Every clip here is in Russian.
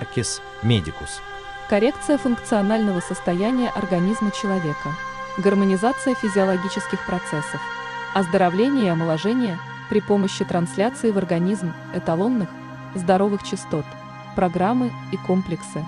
Паркес Медикус. Коррекция функционального состояния организма человека. Гармонизация физиологических процессов. Оздоровление и омоложение при помощи трансляции в организм эталонных, здоровых частот, программы и комплексы.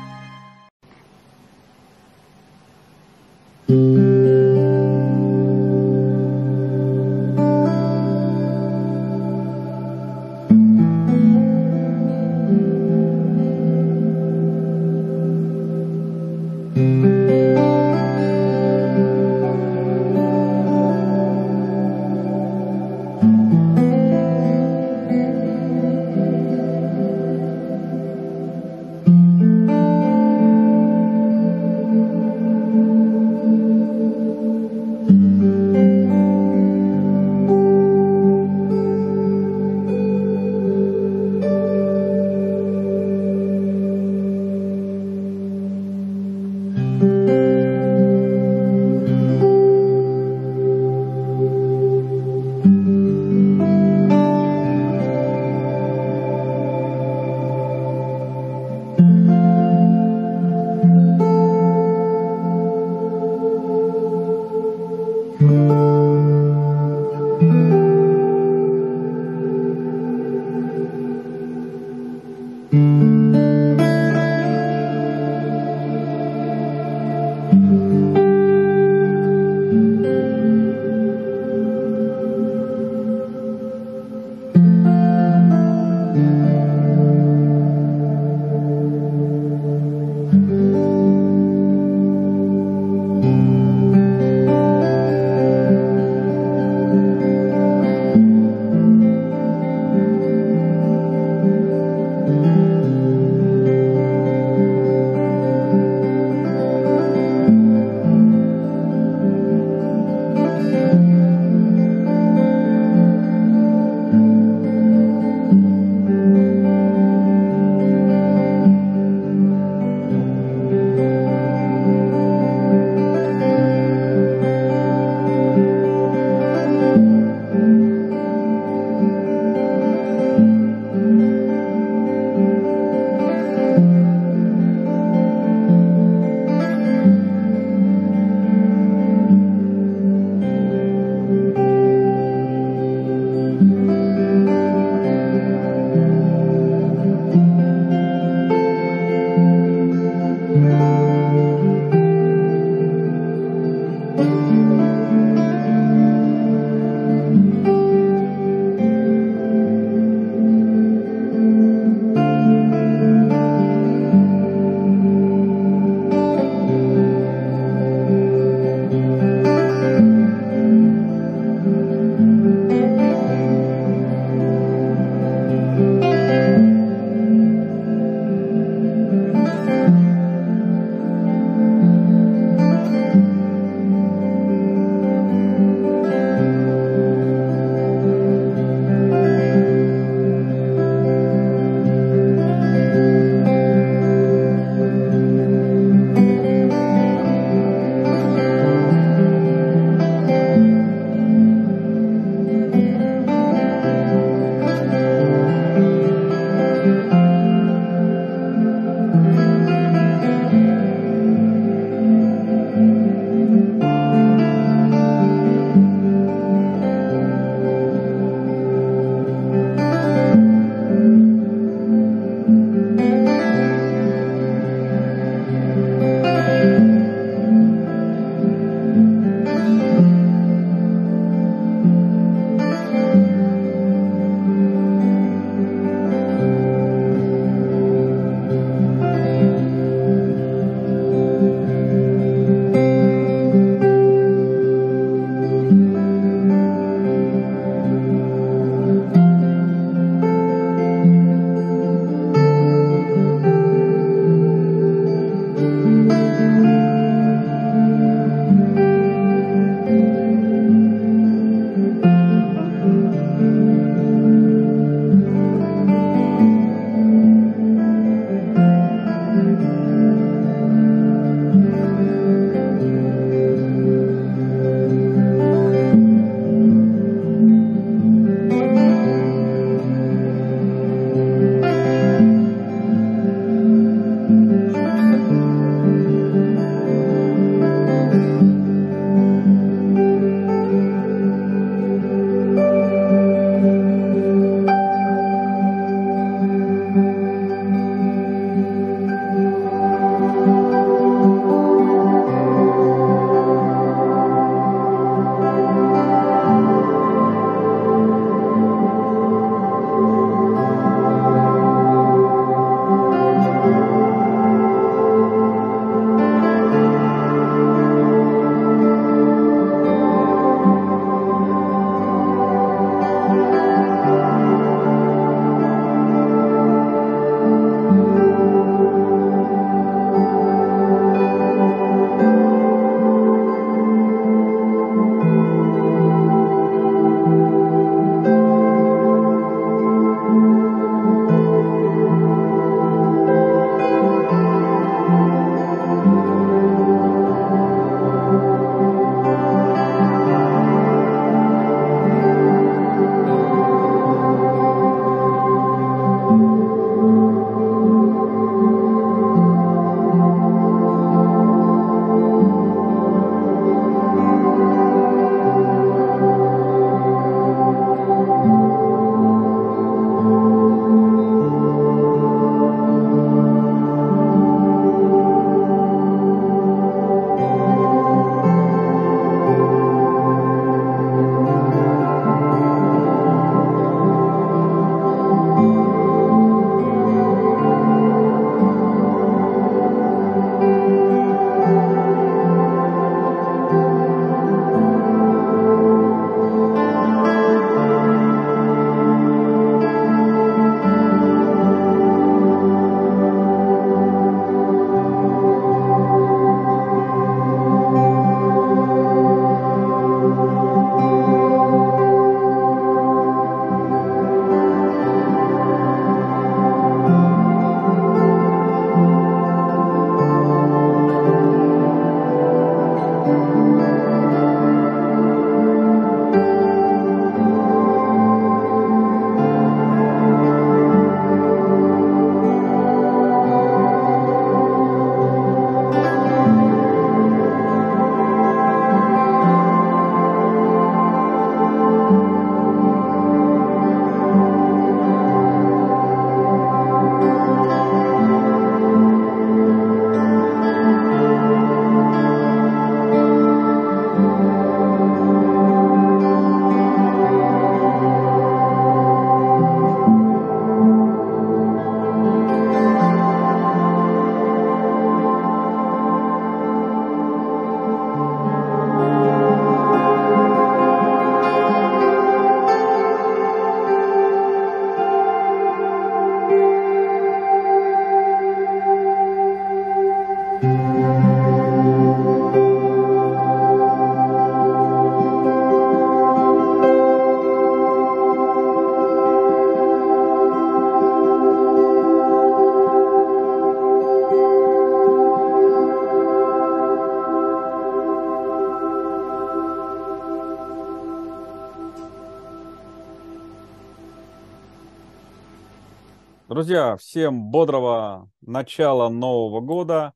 Друзья, всем бодрого начала Нового года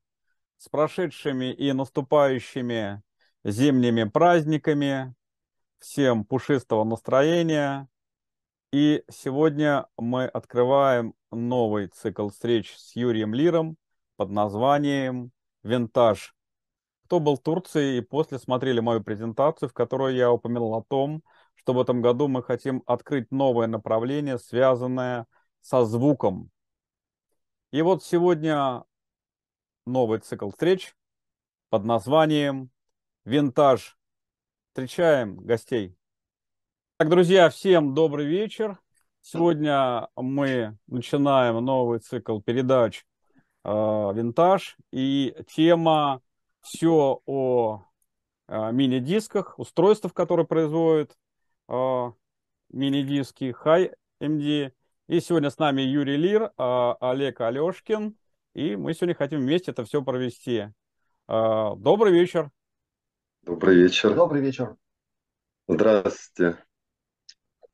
с прошедшими и наступающими зимними праздниками. Всем пушистого настроения. И сегодня мы открываем новый цикл встреч с Юрием Лиром под названием «Винтаж». Кто был в Турции и после смотрели мою презентацию, в которой я упомянул о том, что в этом году мы хотим открыть новое направление, связанное с со звуком. И вот сегодня новый цикл встреч под названием «Винтаж». Встречаем гостей. Так, друзья, всем добрый вечер. Сегодня мы начинаем новый цикл передач э, «Винтаж». И тема все о э, мини-дисках, устройствах, которые производят э, мини-диски High MD и сегодня с нами Юрий Лир, а, Олег Алешкин. И мы сегодня хотим вместе это все провести. А, добрый вечер. Добрый вечер. Добрый вечер. Здравствуйте.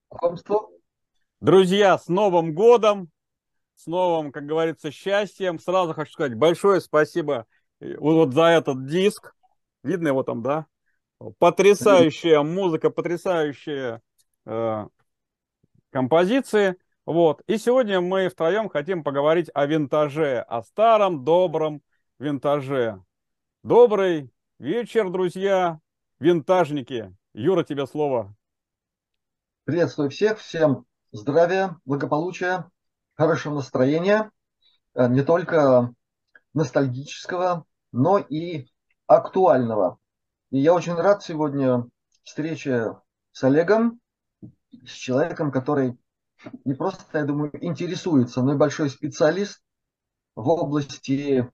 Знакомство. Друзья, с Новым годом, с новым, как говорится, счастьем. Сразу хочу сказать большое спасибо э, вот за этот диск. Видно его там, да? Потрясающая музыка, потрясающие э, композиции. Вот. И сегодня мы втроем хотим поговорить о винтаже, о старом добром винтаже. Добрый вечер, друзья, винтажники. Юра, тебе слово. Приветствую всех, всем здравия, благополучия, хорошего настроения, э, не только ностальгического, но и актуального. И я очень рад сегодня встрече с Олегом, с человеком, который не просто, я думаю, интересуется, но и большой специалист в области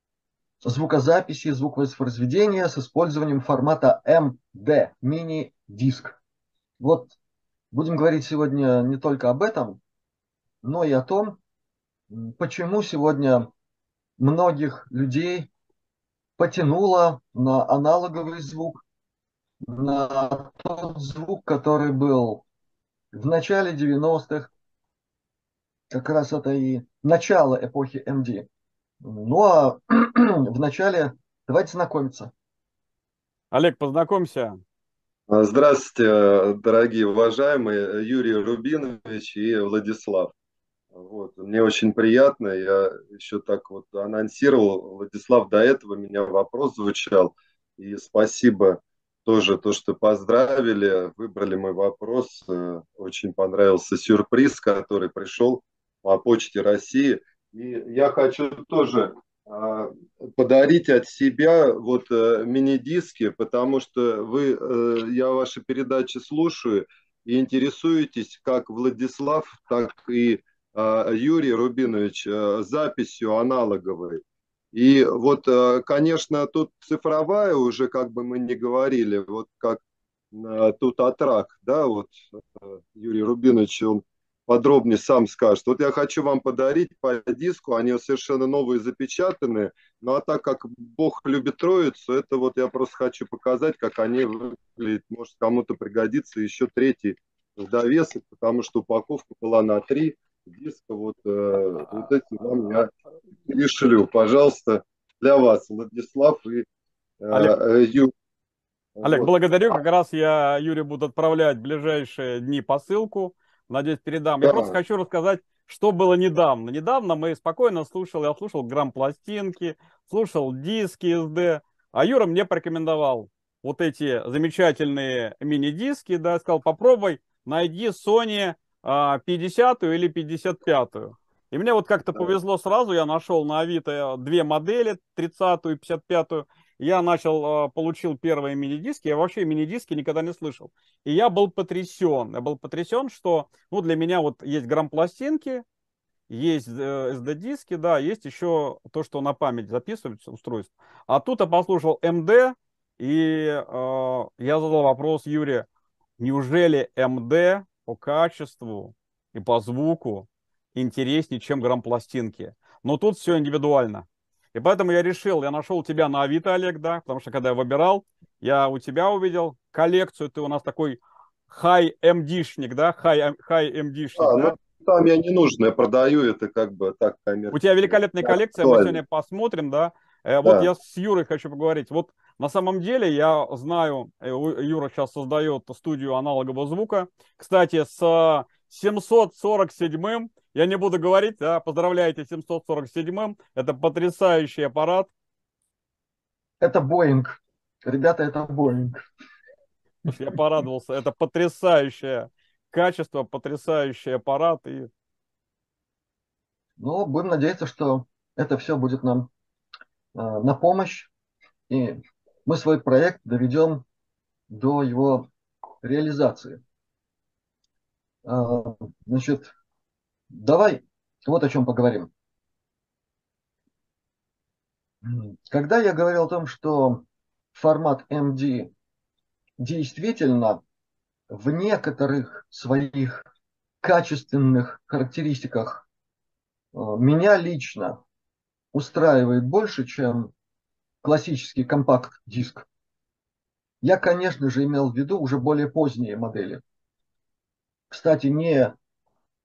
звукозаписи, звуковоспроизведения с использованием формата MD, мини-диск. Вот будем говорить сегодня не только об этом, но и о том, почему сегодня многих людей потянуло на аналоговый звук, на тот звук, который был в начале 90-х, как раз это и начало эпохи MD. Ну а в начале давайте знакомиться. Олег, познакомься. Здравствуйте, дорогие уважаемые Юрий Рубинович и Владислав. Вот. Мне очень приятно, я еще так вот анонсировал, Владислав, до этого меня вопрос звучал, и спасибо тоже то, что поздравили, выбрали мой вопрос, очень понравился сюрприз, который пришел по почте России. И я хочу тоже а, подарить от себя вот э, мини-диски, потому что вы, э, я ваши передачи слушаю и интересуетесь, как Владислав, так и а, Юрий Рубинович э, записью аналоговой. И вот, конечно, тут цифровая уже, как бы мы не говорили, вот как тут Атрак, да, вот Юрий Рубинович, он подробнее сам скажет. Вот я хочу вам подарить по диску, они совершенно новые запечатанные, ну а так как Бог любит Троицу, это вот я просто хочу показать, как они выглядят. Может кому-то пригодится еще третий довесок, потому что упаковка была на три диска. Вот, э, вот эти вам я пришлю, пожалуйста, для вас, Владислав и э, Олег. Ю. Олег, вот. благодарю. Как раз я Юрий буду отправлять в ближайшие дни посылку. Надеюсь, передам. Да. Я просто хочу рассказать, что было недавно. Недавно мы спокойно слушал, я слушал грамм-пластинки, слушал диски SD, а Юра мне порекомендовал вот эти замечательные мини-диски, да, сказал, попробуй, найди Sony 50 или 55. -ю. И мне вот как-то повезло сразу, я нашел на Авито две модели, 30 и 55. -ю я начал, а, получил первые мини-диски, я вообще мини-диски никогда не слышал. И я был потрясен, я был потрясен, что, ну, для меня вот есть грамм-пластинки, есть SD-диски, э, да, есть еще то, что на память записывается устройство. А тут я послушал MD, и э, я задал вопрос Юре, неужели MD по качеству и по звуку интереснее, чем грамм-пластинки? Но тут все индивидуально. И поэтому я решил, я нашел тебя на Авито, Олег, да, потому что когда я выбирал, я у тебя увидел коллекцию, ты у нас такой хай MD-шник, да, хай, хай MD-шник, а, да? там я не нужное продаю, это как бы так коммерчески. У тебя великолепная коллекция, мы сегодня посмотрим, да. Э, вот да. я с Юрой хочу поговорить. Вот на самом деле я знаю, э, Юра сейчас создает студию аналогового звука. Кстати, с 747-м, я не буду говорить, да, поздравляйте 747-м, это потрясающий аппарат. Это Боинг. Ребята, это Боинг. Я порадовался. Это потрясающее качество, потрясающий аппарат. И... Ну, будем надеяться, что это все будет нам э, на помощь. И мы свой проект доведем до его реализации. А, значит, давай вот о чем поговорим. Когда я говорил о том, что формат MD действительно в некоторых своих качественных характеристиках э, меня лично устраивает больше, чем классический компакт-диск. Я, конечно же, имел в виду уже более поздние модели. Кстати, не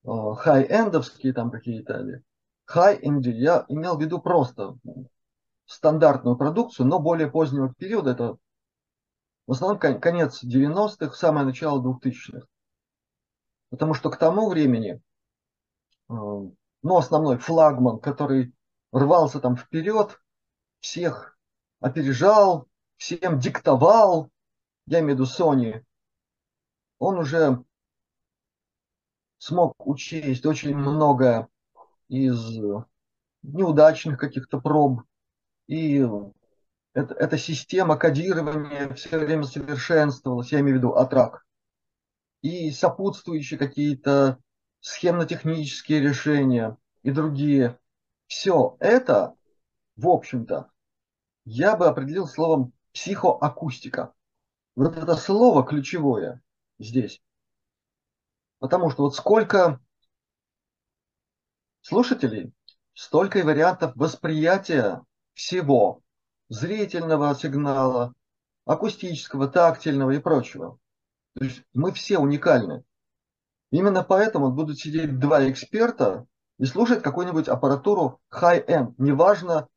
хай-эндовские там какие-то, хай-энди, я имел в виду просто стандартную продукцию, но более позднего периода, это в основном конец 90-х, самое начало 2000-х. Потому что к тому времени, э, ну, основной флагман, который рвался там вперед, всех опережал, всем диктовал, я имею в виду Sony, он уже смог учесть очень много из неудачных каких-то проб, и это, эта система кодирования все время совершенствовалась, я имею в виду атрак. И сопутствующие какие-то схемно-технические решения и другие. Все это, в общем-то, я бы определил словом психоакустика. Вот это слово ключевое здесь. Потому что вот сколько слушателей, столько и вариантов восприятия всего зрительного сигнала, акустического, тактильного и прочего. То есть мы все уникальны. Именно поэтому будут сидеть два эксперта и слушать какую-нибудь аппаратуру high-end. Неважно,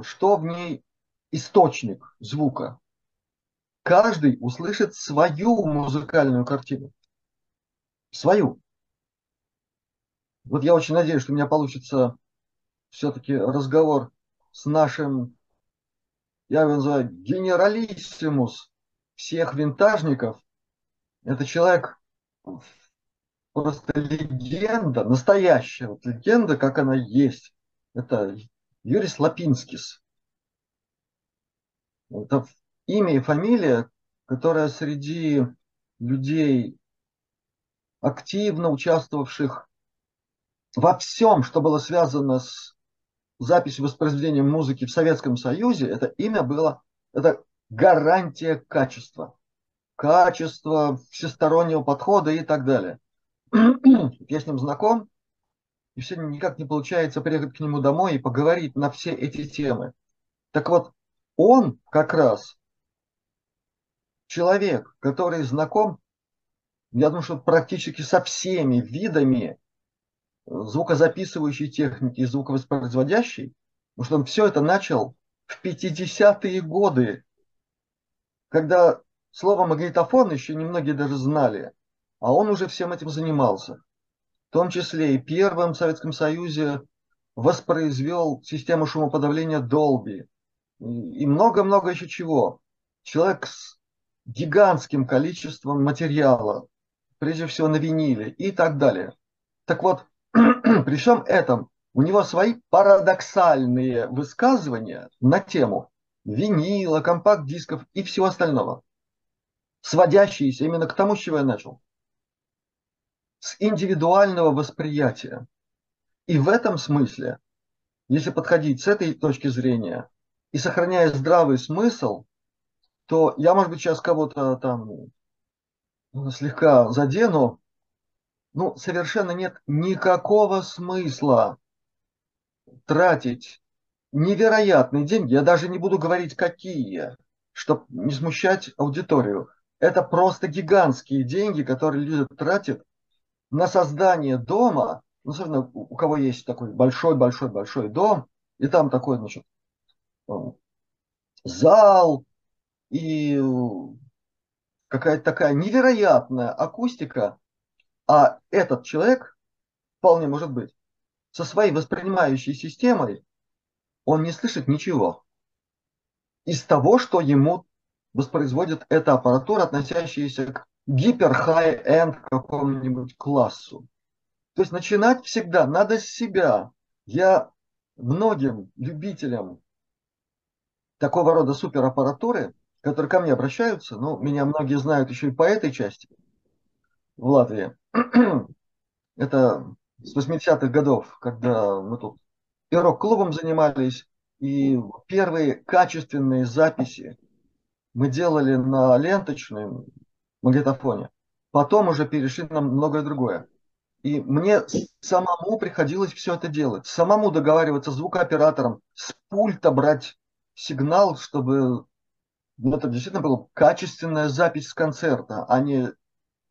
что в ней источник звука. Каждый услышит свою музыкальную картину. Свою. Вот я очень надеюсь, что у меня получится все-таки разговор с нашим я его называю генералиссимус всех винтажников. Это человек просто легенда, настоящая вот легенда, как она есть. Это Юрий Слапинскис. Это имя и фамилия, которая среди людей, активно участвовавших во всем, что было связано с запись воспроизведения музыки в Советском Союзе, это имя было, это гарантия качества. Качества, всестороннего подхода и так далее. Я с ним знаком, и все никак не получается приехать к нему домой и поговорить на все эти темы. Так вот, он как раз человек, который знаком, я думаю, что практически со всеми видами звукозаписывающей техники и звуковоспроизводящей, потому что он все это начал в 50-е годы, когда слово магнитофон еще немногие даже знали, а он уже всем этим занимался. В том числе и первым в Советском Союзе воспроизвел систему шумоподавления Dolby и много-много еще чего. Человек с гигантским количеством материала, прежде всего на виниле и так далее. Так вот, при всем этом у него свои парадоксальные высказывания на тему винила, компакт-дисков и всего остального, сводящиеся именно к тому, с чего я начал, с индивидуального восприятия. И в этом смысле, если подходить с этой точки зрения и сохраняя здравый смысл, то я, может быть, сейчас кого-то там слегка задену, ну, совершенно нет никакого смысла тратить невероятные деньги, я даже не буду говорить какие, чтобы не смущать аудиторию. Это просто гигантские деньги, которые люди тратят на создание дома, ну, особенно у кого есть такой большой-большой-большой дом, и там такой, значит, зал и какая-то такая невероятная акустика, а этот человек, вполне может быть, со своей воспринимающей системой, он не слышит ничего из того, что ему воспроизводит эта аппаратура, относящаяся к гипер-хай-энд какому-нибудь классу. То есть начинать всегда надо с себя. Я многим любителям такого рода супераппаратуры, которые ко мне обращаются, ну, меня многие знают еще и по этой части в Латвии. Это с 80-х годов, когда мы тут и рок-клубом занимались, и первые качественные записи мы делали на ленточном магнитофоне. Потом уже перешли на многое другое. И мне самому приходилось все это делать. Самому договариваться с звукооператором, с пульта брать сигнал, чтобы ну, это действительно была качественная запись концерта, а не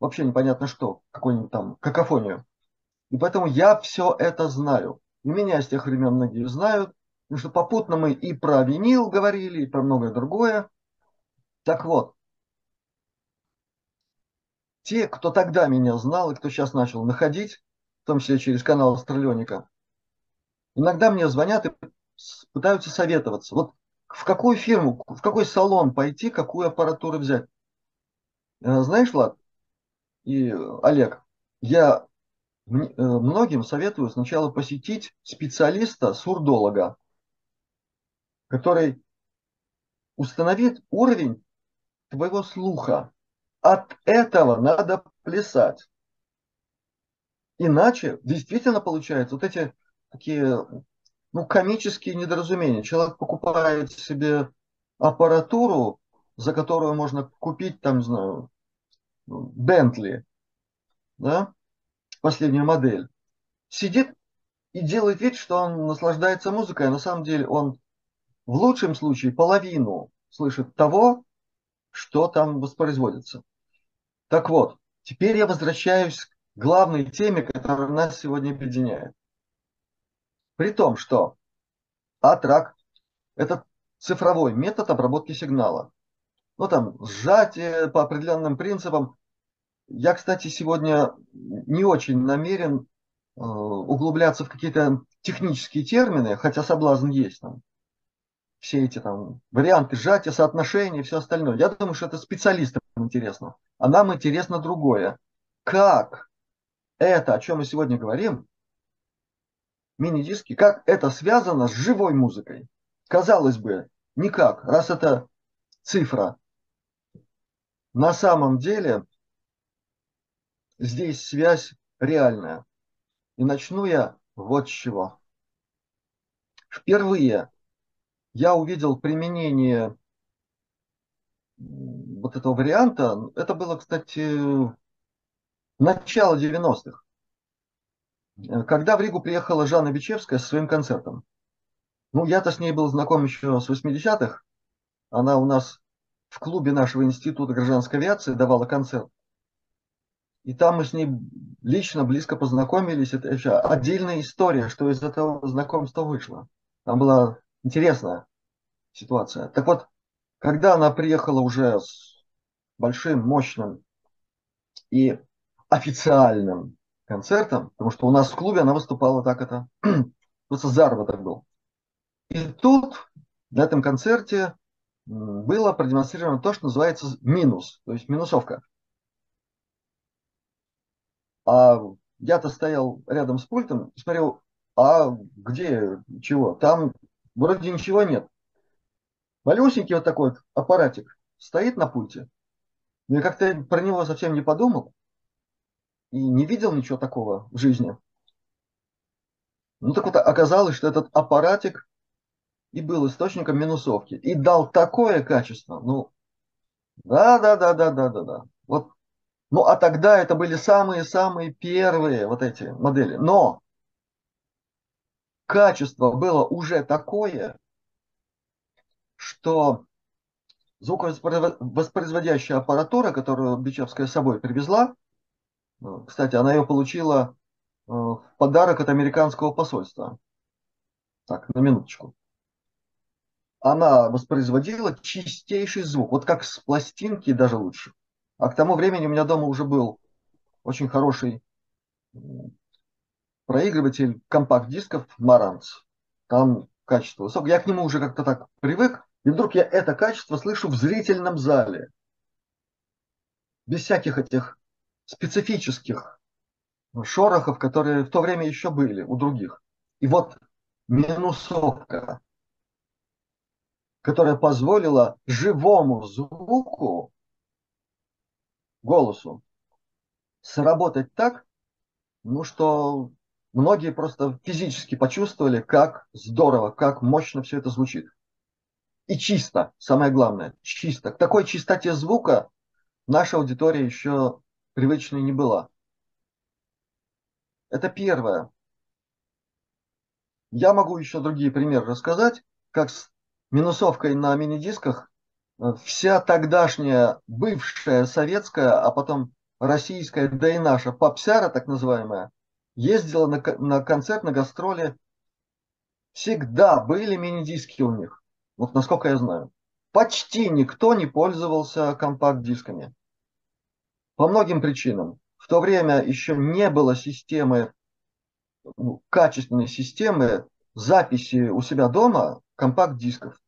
вообще непонятно что, какую-нибудь там какофонию. И поэтому я все это знаю. И меня с тех времен многие знают, потому что попутно мы и про винил говорили, и про многое другое. Так вот, те, кто тогда меня знал и кто сейчас начал находить, в том числе через канал Астралионика, иногда мне звонят и пытаются советоваться. Вот в какую фирму, в какой салон пойти, какую аппаратуру взять. Э, знаешь, Влад и Олег, я э, многим советую сначала посетить специалиста, сурдолога, который установит уровень твоего слуха. От этого надо плясать. Иначе действительно получается вот эти такие ну, комические недоразумения. Человек покупает себе аппаратуру, за которую можно купить, там, не знаю, Бентли, да, последнюю модель. Сидит и делает вид, что он наслаждается музыкой, а на самом деле он в лучшем случае половину слышит того, что там воспроизводится. Так вот, теперь я возвращаюсь к главной теме, которая нас сегодня объединяет. При том, что атрак – это цифровой метод обработки сигнала. Ну, там, сжатие по определенным принципам. Я, кстати, сегодня не очень намерен э, углубляться в какие-то технические термины, хотя соблазн есть там все эти там варианты сжатия, соотношения и все остальное. Я думаю, что это специалистам интересно. А нам интересно другое. Как это, о чем мы сегодня говорим, мини-диски, как это связано с живой музыкой? Казалось бы, никак, раз это цифра. На самом деле здесь связь реальная. И начну я вот с чего. Впервые я увидел применение вот этого варианта. Это было, кстати, начало 90-х. Когда в Ригу приехала Жанна Бичевская со своим концертом. Ну, я-то с ней был знаком еще с 80-х. Она у нас в клубе нашего института гражданской авиации давала концерт. И там мы с ней лично близко познакомились. Это еще отдельная история, что из этого знакомства вышло. Там была интересная ситуация. Так вот, когда она приехала уже с большим, мощным и официальным концертом, потому что у нас в клубе она выступала так это, просто заработок был. И тут на этом концерте было продемонстрировано то, что называется минус, то есть минусовка. А я-то стоял рядом с пультом смотрел, а где, чего? Там вроде ничего нет. Малюсенький вот такой аппаратик стоит на пульте. Но я как-то про него совсем не подумал и не видел ничего такого в жизни. Ну так вот оказалось, что этот аппаратик и был источником минусовки. И дал такое качество. Ну, да, да, да, да, да, да, да. Вот. Ну, а тогда это были самые-самые первые вот эти модели. Но качество было уже такое, что звуковоспроизводящая аппаратура, которую Бичевская с собой привезла, Кстати, она ее получила в подарок от американского посольства. Так, на минуточку. Она воспроизводила чистейший звук, вот как с пластинки даже лучше. А к тому времени у меня дома уже был очень хороший проигрыватель компакт-дисков Маранц. Там качество высокое. Я к нему уже как-то так привык, и вдруг я это качество слышу в зрительном зале. Без всяких этих специфических шорохов, которые в то время еще были у других. И вот минусовка, которая позволила живому звуку, голосу, сработать так, ну что многие просто физически почувствовали, как здорово, как мощно все это звучит. И чисто, самое главное, чисто. К такой чистоте звука наша аудитория еще привычной не была. Это первое. Я могу еще другие примеры рассказать, как с минусовкой на мини-дисках э, вся тогдашняя бывшая советская, а потом российская, да и наша попсяра, так называемая, ездила на, на концерт, на гастроли. Всегда были мини-диски у них. Вот насколько я знаю. Почти никто не пользовался компакт-дисками. По многим причинам. В то время еще не было системы, ну, качественной системы записи у себя дома компакт-дисков.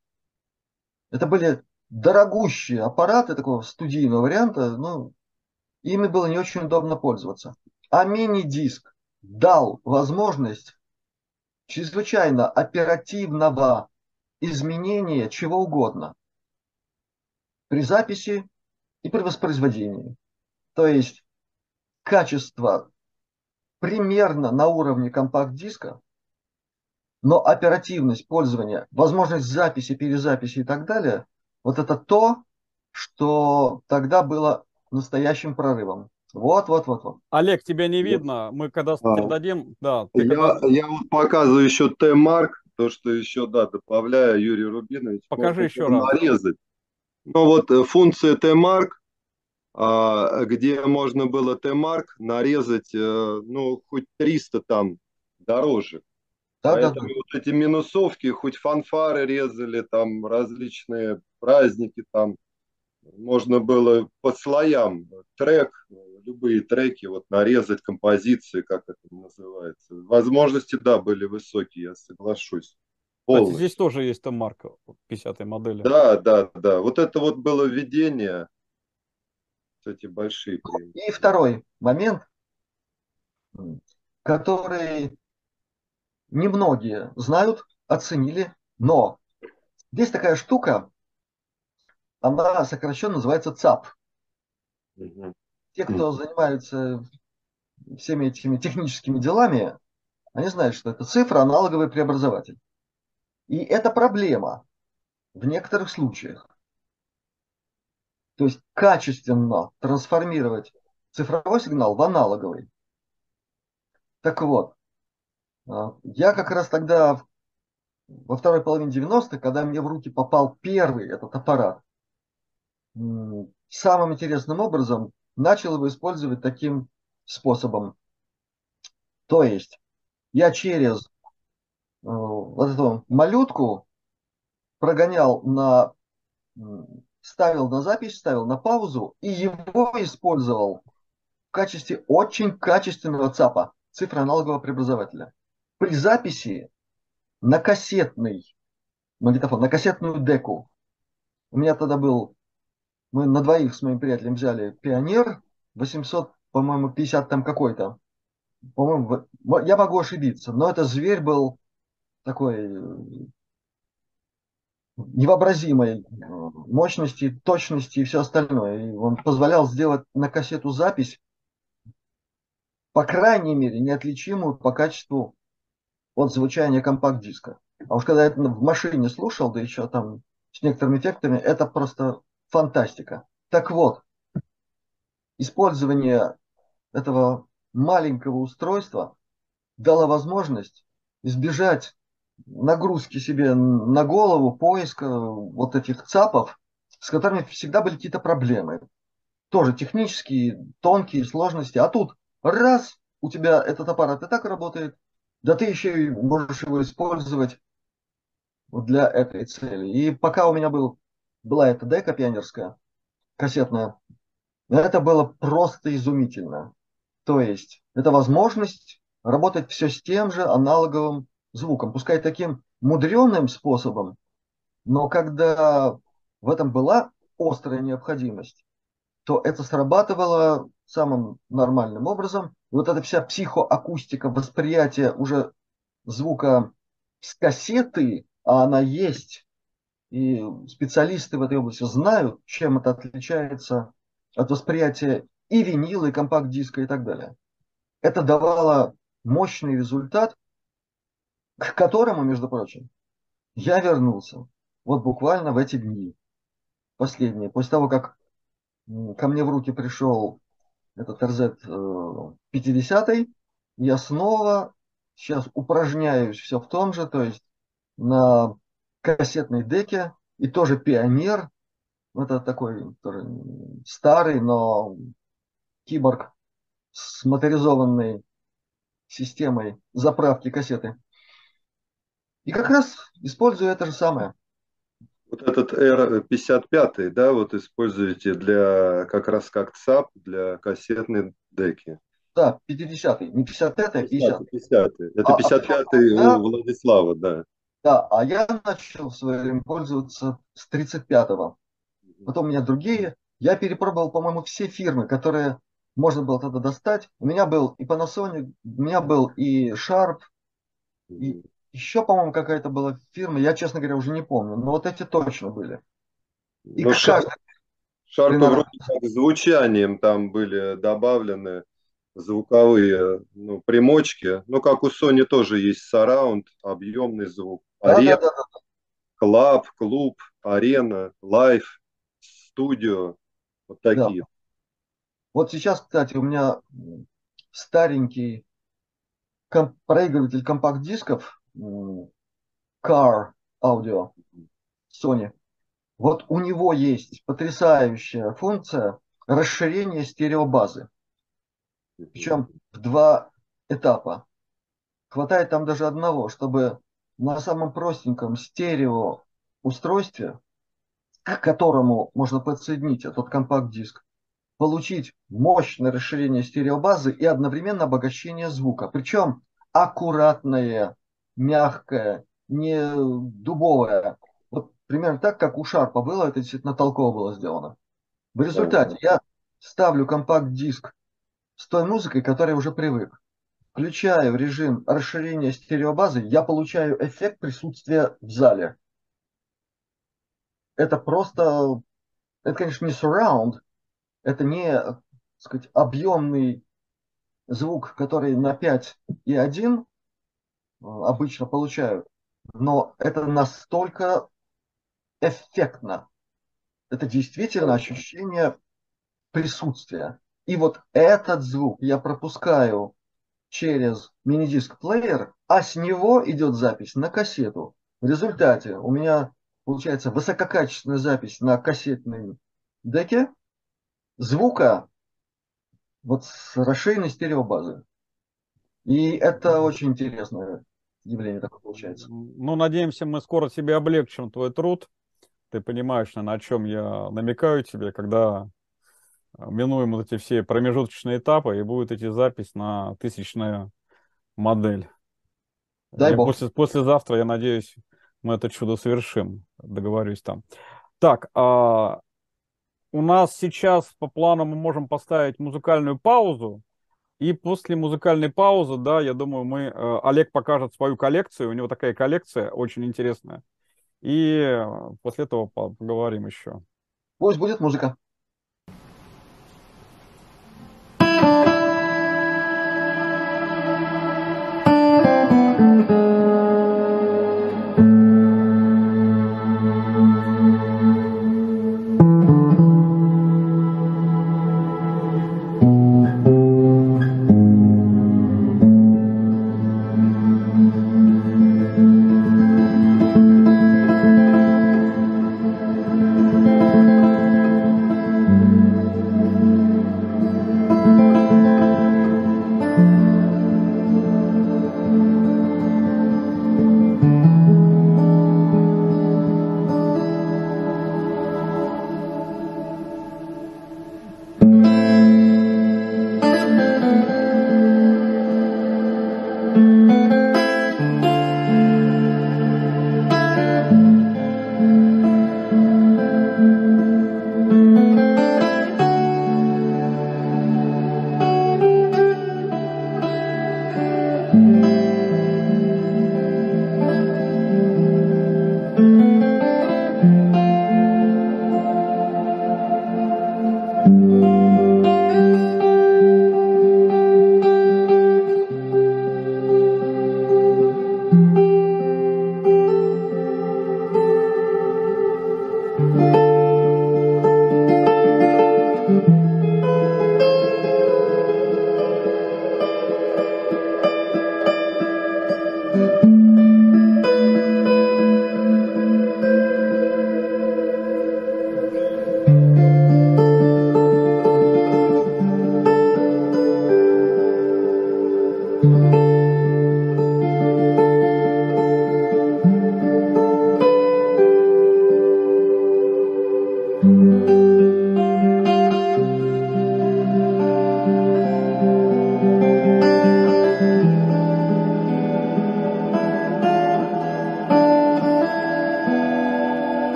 Это были дорогущие аппараты такого студийного варианта, но ими было не очень удобно пользоваться. А мини-диск дал возможность чрезвычайно оперативного изменения чего угодно при записи и при воспроизведении. То есть качество примерно на уровне компакт-диска, но оперативность пользования, возможность записи, перезаписи и так далее, вот это то, что тогда было настоящим прорывом. Вот, вот, вот, вот. Олег, тебя не видно. Мы когда а, дадим, да. я, когда... я вот показываю еще Т-марк, то, что еще, да, добавляю Юрий Рубинович. Покажи еще раз. Нарезать. Ну вот э, функция Т-марк, где можно было Т-марк нарезать, э, ну, хоть 300 там дорожек. Да, Поэтому да, да. вот эти минусовки, хоть фанфары резали, там различные праздники, там можно было по слоям трек, любые треки вот нарезать, композиции, как это называется. Возможности, да, были высокие, я соглашусь. Кстати, здесь тоже есть там марка 50-й модели. Да, да, да. Вот это вот было введение, кстати, большие. И второй момент, который немногие знают, оценили, но здесь такая штука, она сокращенно называется ЦАП. Угу. Те, кто занимаются всеми этими техническими делами, они знают, что это цифра аналоговый преобразователь. И это проблема в некоторых случаях. То есть качественно трансформировать цифровой сигнал в аналоговый. Так вот, а, я как раз тогда во второй половине 90-х, когда мне в руки попал первый этот аппарат, самым интересным образом начал его использовать таким способом. То есть я через э, вот эту малютку прогонял на, ставил на запись, ставил на паузу и его использовал в качестве очень качественного ЦАПа, цифроаналогового преобразователя. При записи на кассетный магнитофон, на кассетную деку. У меня тогда был мы на двоих с моим приятелем взяли Пионер 800, по-моему, 50 там какой-то. По-моему, я могу ошибиться, но это зверь был такой невообразимой э, мощности, точности и все остальное. И он позволял сделать на кассету запись, по крайней мере, неотличимую по качеству от звучания компакт-диска. А уж когда я это в машине слушал, да еще там с некоторыми эффектами, это просто фантастика. Так вот, использование этого маленького устройства дало возможность избежать нагрузки себе на голову, поиска вот этих ЦАПов, с которыми всегда были какие-то проблемы. Тоже технические, тонкие сложности. А тут раз, у тебя этот аппарат и так работает, да ты еще и можешь его использовать для этой цели. И пока у меня был, была эта дека пионерская, кассетная, это было просто изумительно. То есть это возможность работать все с тем же аналоговым звуком, пускай таким мудреным способом, но когда в этом была острая необходимость, то это срабатывало самым нормальным образом. Вот эта вся психоакустика, восприятие уже звука с кассеты, а она есть, и специалисты в этой области знают, чем это отличается от восприятия и винила, и компакт-диска, и так далее. Это давало мощный результат, к которому, между прочим, я вернулся вот буквально в эти дни, последние, после того, как ко мне в руки пришел этот RZ 50, э, я снова сейчас упражняюсь все в том же, то есть на кассетной деке, и тоже пионер, это такой тоже старый, но киборг с моторизованной системой заправки кассеты. И как раз использую это же самое. Вот этот R55, да, вот используете для как раз как ЦАП для кассетной деки. Да, 50-й, не 55-й, а 50 50 Это 55-й а, а, у Владислава, да. Да, а я начал в свое время пользоваться с 35-го. Потом у меня другие. Я перепробовал, по-моему, все фирмы, которые можно было тогда достать. У меня был и Panasonic, у меня был и Sharp, и еще, по-моему, какая-то была фирма, я, честно говоря, уже не помню, но вот эти точно были. И но Sharp, Sharp вроде как звучанием там были добавлены звуковые ну, примочки. Ну, как у Sony тоже есть сараунд, объемный звук. Арена, да, да, да, да. клаб, клуб, арена, лайф, студио. Вот такие. Да. Вот сейчас, кстати, у меня старенький комп- проигрыватель компакт-дисков Car Audio Sony. Вот у него есть потрясающая функция расширения стереобазы. Причем в два этапа. Хватает там даже одного, чтобы на самом простеньком стерео устройстве, к которому можно подсоединить этот компакт-диск, получить мощное расширение стереобазы и одновременно обогащение звука. Причем аккуратное, мягкое, не дубовое. Вот примерно так, как у Шарпа было, это действительно толково было сделано. В результате я ставлю компакт-диск с той музыкой, к которой уже привык. Включаю режим расширения стереобазы, я получаю эффект присутствия в зале. Это просто, это, конечно, не surround, это не так сказать, объемный звук, который на 5 и 1 э, обычно получают, но это настолько эффектно. Это действительно ощущение присутствия. И вот этот звук я пропускаю через мини-диск-плеер, а с него идет запись на кассету. В результате у меня получается высококачественная запись на кассетной деке, звука вот с расширенной стереобазой. И это очень интересное явление такое получается. Ну, надеемся, мы скоро себе облегчим твой труд. Ты понимаешь, на чем я намекаю тебе, когда минуем вот эти все промежуточные этапы, и будет идти запись на тысячную модель. Дай бог. После, послезавтра, я надеюсь, мы это чудо совершим. Договорюсь там. Так, а, у нас сейчас по плану мы можем поставить музыкальную паузу. И после музыкальной паузы, да, я думаю, мы э, Олег покажет свою коллекцию. У него такая коллекция очень интересная. И э, после этого поговорим еще. Пусть будет музыка.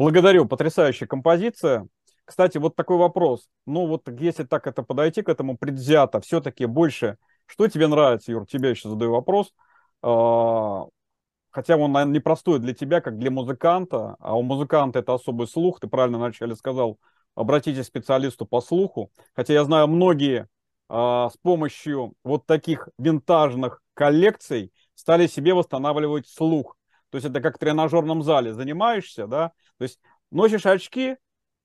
Благодарю, потрясающая композиция. Кстати, вот такой вопрос. Ну вот если так это подойти к этому предвзято, все-таки больше, что тебе нравится, Юр, тебе еще задаю вопрос. А, хотя он, наверное, непростой для тебя, как для музыканта, а у музыканта это особый слух, ты правильно вначале сказал, обратитесь к специалисту по слуху. Хотя я знаю, многие а, с помощью вот таких винтажных коллекций стали себе восстанавливать слух. То есть это как в тренажерном зале занимаешься, да, то есть носишь очки,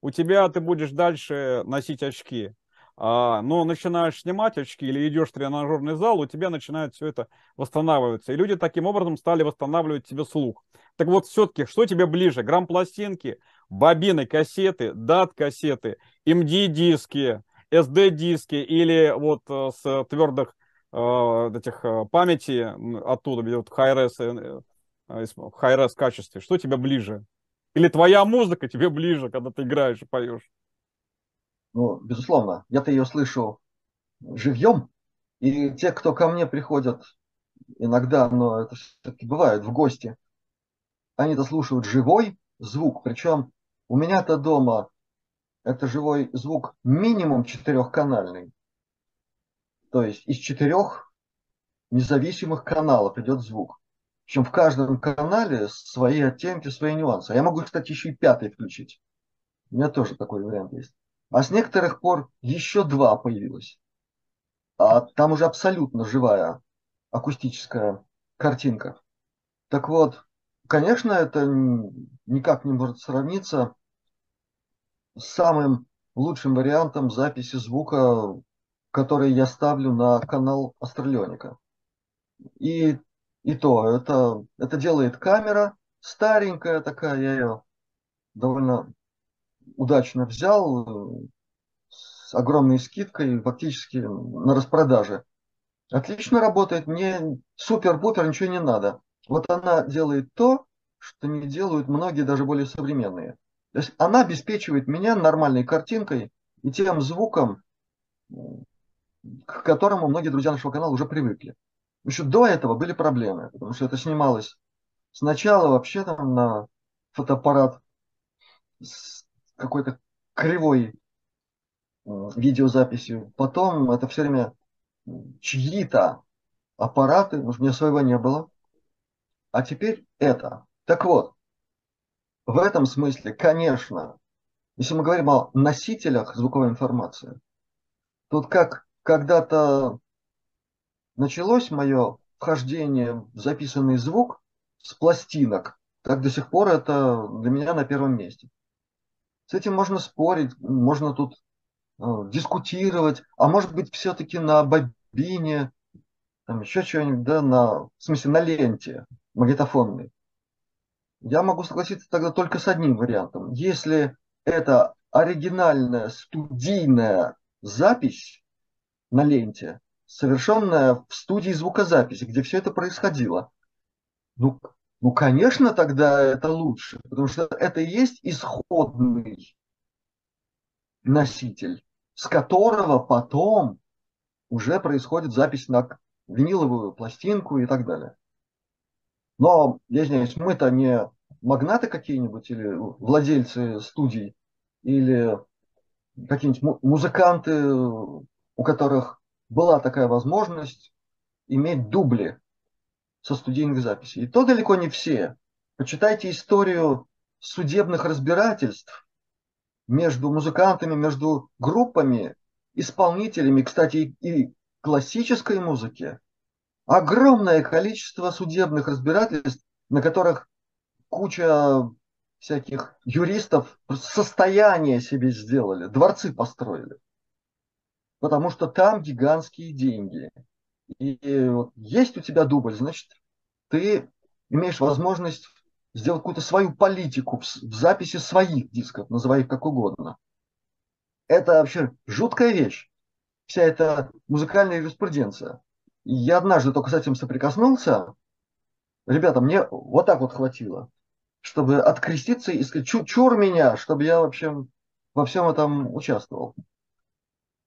у тебя ты будешь дальше носить очки. А, но начинаешь снимать очки или идешь в тренажерный зал, у тебя начинает все это восстанавливаться. И люди таким образом стали восстанавливать тебе слух. Так вот, все-таки, что тебе ближе? Грамм-пластинки, бобины, кассеты, дат-кассеты, MD-диски, SD-диски или вот э, с твердых э, этих э, памяти оттуда, вот high-res, high-res качестве. Что тебе ближе? Или твоя музыка тебе ближе, когда ты играешь и поешь? Ну, безусловно, я-то ее слышу живьем, и те, кто ко мне приходят иногда, но это все-таки бывает в гости, они-то слушают живой звук, причем у меня-то дома это живой звук минимум четырехканальный. То есть из четырех независимых каналов идет звук. Причем в каждом канале свои оттенки, свои нюансы. А я могу, кстати, еще и пятый включить. У меня тоже такой вариант есть. А с некоторых пор еще два появилось. А там уже абсолютно живая акустическая картинка. Так вот, конечно, это никак не может сравниться с самым лучшим вариантом записи звука, который я ставлю на канал Астралионика. И и то, это, это делает камера, старенькая такая, я ее довольно удачно взял, с огромной скидкой, фактически на распродаже. Отлично работает, мне супер-пупер, ничего не надо. Вот она делает то, что не делают многие даже более современные. То есть она обеспечивает меня нормальной картинкой и тем звуком, к которому многие друзья нашего канала уже привыкли. Еще до этого были проблемы, потому что это снималось сначала вообще там на фотоаппарат с какой-то кривой видеозаписью. Потом это все время чьи-то аппараты, может, у меня своего не было. А теперь это. Так вот, в этом смысле, конечно, если мы говорим о носителях звуковой информации, тут как когда-то началось мое вхождение в записанный звук с пластинок. Так до сих пор это для меня на первом месте. С этим можно спорить, можно тут э, дискутировать, а может быть все-таки на бобине, там еще что-нибудь, да, на, в смысле на ленте магнитофонной. Я могу согласиться тогда только с одним вариантом. Если это оригинальная студийная запись на ленте, совершенная в студии звукозаписи, где все это происходило. Ну, ну, конечно, тогда это лучше, потому что это и есть исходный носитель, с которого потом уже происходит запись на виниловую пластинку и так далее. Но, я извиняюсь, мы-то не магнаты какие-нибудь или владельцы студий, или какие-нибудь музыканты, у которых была такая возможность иметь дубли со студийных записей. И то далеко не все. Почитайте историю судебных разбирательств между музыкантами, между группами, исполнителями, кстати, и классической музыки. Огромное количество судебных разбирательств, на которых куча всяких юристов состояние себе сделали, дворцы построили потому что там гигантские деньги. И вот есть у тебя дубль, значит, ты имеешь возможность сделать какую-то свою политику в записи своих дисков, называй их как угодно. Это вообще жуткая вещь, вся эта музыкальная юриспруденция. Я однажды только с этим соприкоснулся. Ребята, мне вот так вот хватило, чтобы откреститься и сказать, чур меня, чтобы я вообще во всем этом участвовал.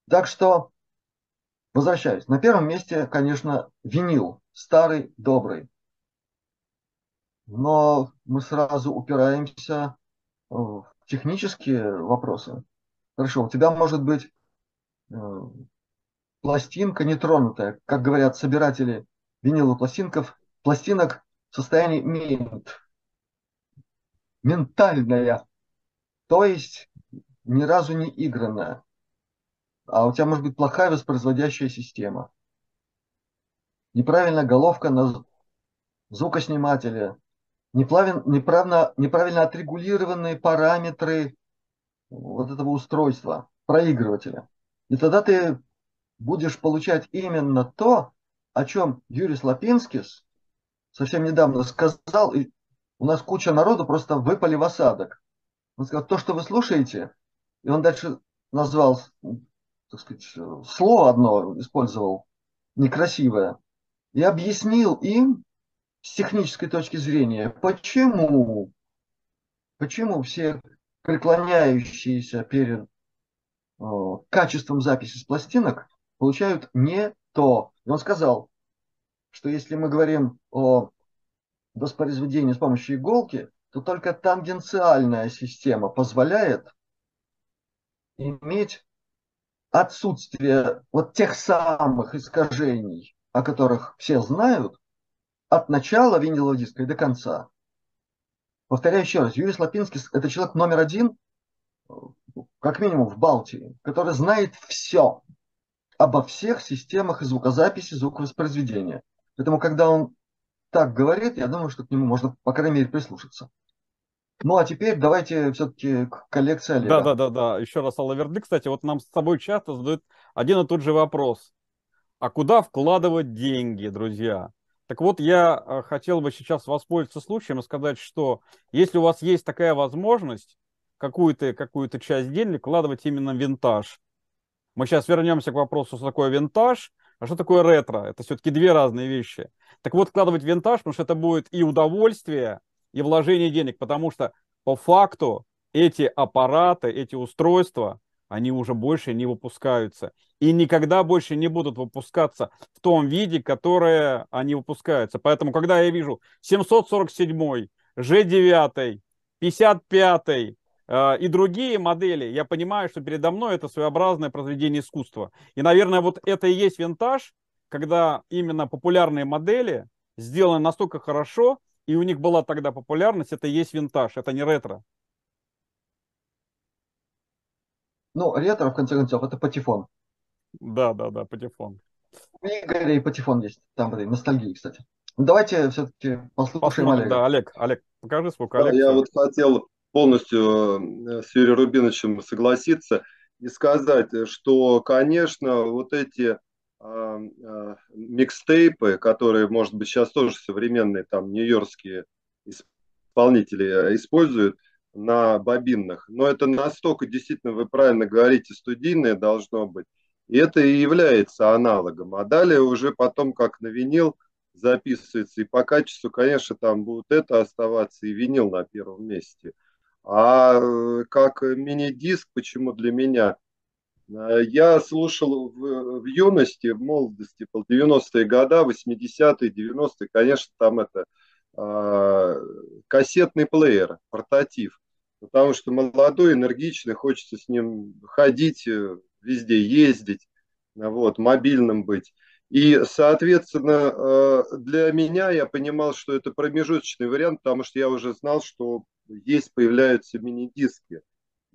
Так что, возвращаюсь. На первом месте, конечно, винил. Старый, добрый. Но мы сразу упираемся технические вопросы. Хорошо, у тебя может быть пластинка нетронутая, как говорят собиратели виниловых пластинков, пластинок в состоянии мент, ментальная, то есть ни разу не игранная. А у тебя может быть плохая воспроизводящая система. Неправильная головка на звукоснимателе, неправильно, неправильно отрегулированные параметры вот этого устройства, проигрывателя. И тогда ты будешь получать именно то, о чем Юрий Слопинскис совсем недавно сказал, и у нас куча народу просто выпали в осадок. Он сказал, то, что вы слушаете, и он дальше назвал, так сказать, слово одно использовал, некрасивое, и объяснил им с технической точки зрения, почему, почему все преклоняющиеся перед о, качеством записи с пластинок получают не то. И он сказал, что если мы говорим о воспроизведении с помощью иголки, то только тангенциальная система позволяет иметь отсутствие вот тех самых искажений, о которых все знают, от начала винилового и до конца. Повторяю еще раз, Юрий Слопинский – это человек номер один, как минимум в Балтии, который знает все обо всех системах звукозаписи, звуковоспроизведения. Поэтому, когда он так говорит, я думаю, что к нему можно, по крайней мере, прислушаться. Ну, а теперь давайте все-таки к коллекции Олега. Да, да, да, да. Еще раз Алла Верды. Кстати, вот нам с тобой часто задают один и тот же вопрос. А куда вкладывать деньги, друзья? Так вот, я э, хотел бы сейчас воспользоваться случаем и сказать, что если у вас есть такая возможность, какую-то какую часть денег вкладывать именно в винтаж. Мы сейчас вернемся к вопросу, что такое винтаж, а что такое ретро. Это все-таки две разные вещи. Так вот, вкладывать в винтаж, потому что это будет и удовольствие, и вложение денег, потому что по факту эти аппараты, эти устройства, они уже больше не выпускаются. И никогда больше не будут выпускаться в том виде, которое они выпускаются. Поэтому, когда я вижу 747, G9, 55 э, и другие модели, я понимаю, что передо мной это своеобразное произведение искусства. И, наверное, вот это и есть винтаж, когда именно популярные модели сделаны настолько хорошо, и у них была тогда популярность, это и есть винтаж, это не ретро. Ну, ретро, в конце концов, это патефон. Да, да, да, патефон. У Игоря и патефон есть, там, блин, ностальгии, кстати. Ну, давайте все-таки послушаем Олега. Да, Олег, Олег, покажи свой коллекцию. Да, я вот хотел полностью э, с Юрием Рубиновичем согласиться и сказать, что, конечно, вот эти микстейпы, которые, может быть, сейчас тоже современные там нью-йоркские исполнители э, используют на бобинных, но это настолько, действительно, вы правильно говорите, студийное должно быть, и это и является аналогом. А далее уже потом, как на винил записывается, и по качеству, конечно, там будет это оставаться, и винил на первом месте. А э, как мини-диск, почему для меня – Э, я слушал в, в юности, в молодости, в 90-е годы, 80-е, 90-е, конечно, там это э, кассетный плеер, портатив. Потому что молодой, энергичный, хочется с ним ходить, э, везде ездить, вот, мобильным быть. И, соответственно, э, для меня я понимал, что это промежуточный вариант, потому что я уже знал, что есть, появляются мини-диски.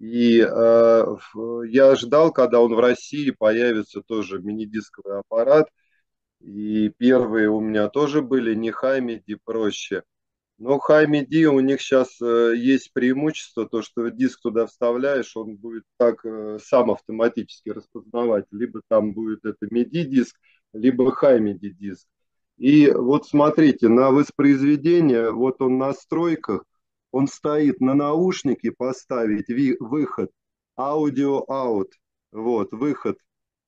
И э, я ждал, когда он в России появится тоже мини-дисковый аппарат. И первые у меня тоже были не Хамиди проще. Но Хамиди у них сейчас э, есть преимущество, то что диск туда вставляешь, он будет так э, сам автоматически распознавать. Либо там будет это MIDI диск, либо Хамиди диск. И вот смотрите, на воспроизведение, вот он на настройках, он стоит на наушнике поставить выход, аудио-аут, вот, выход,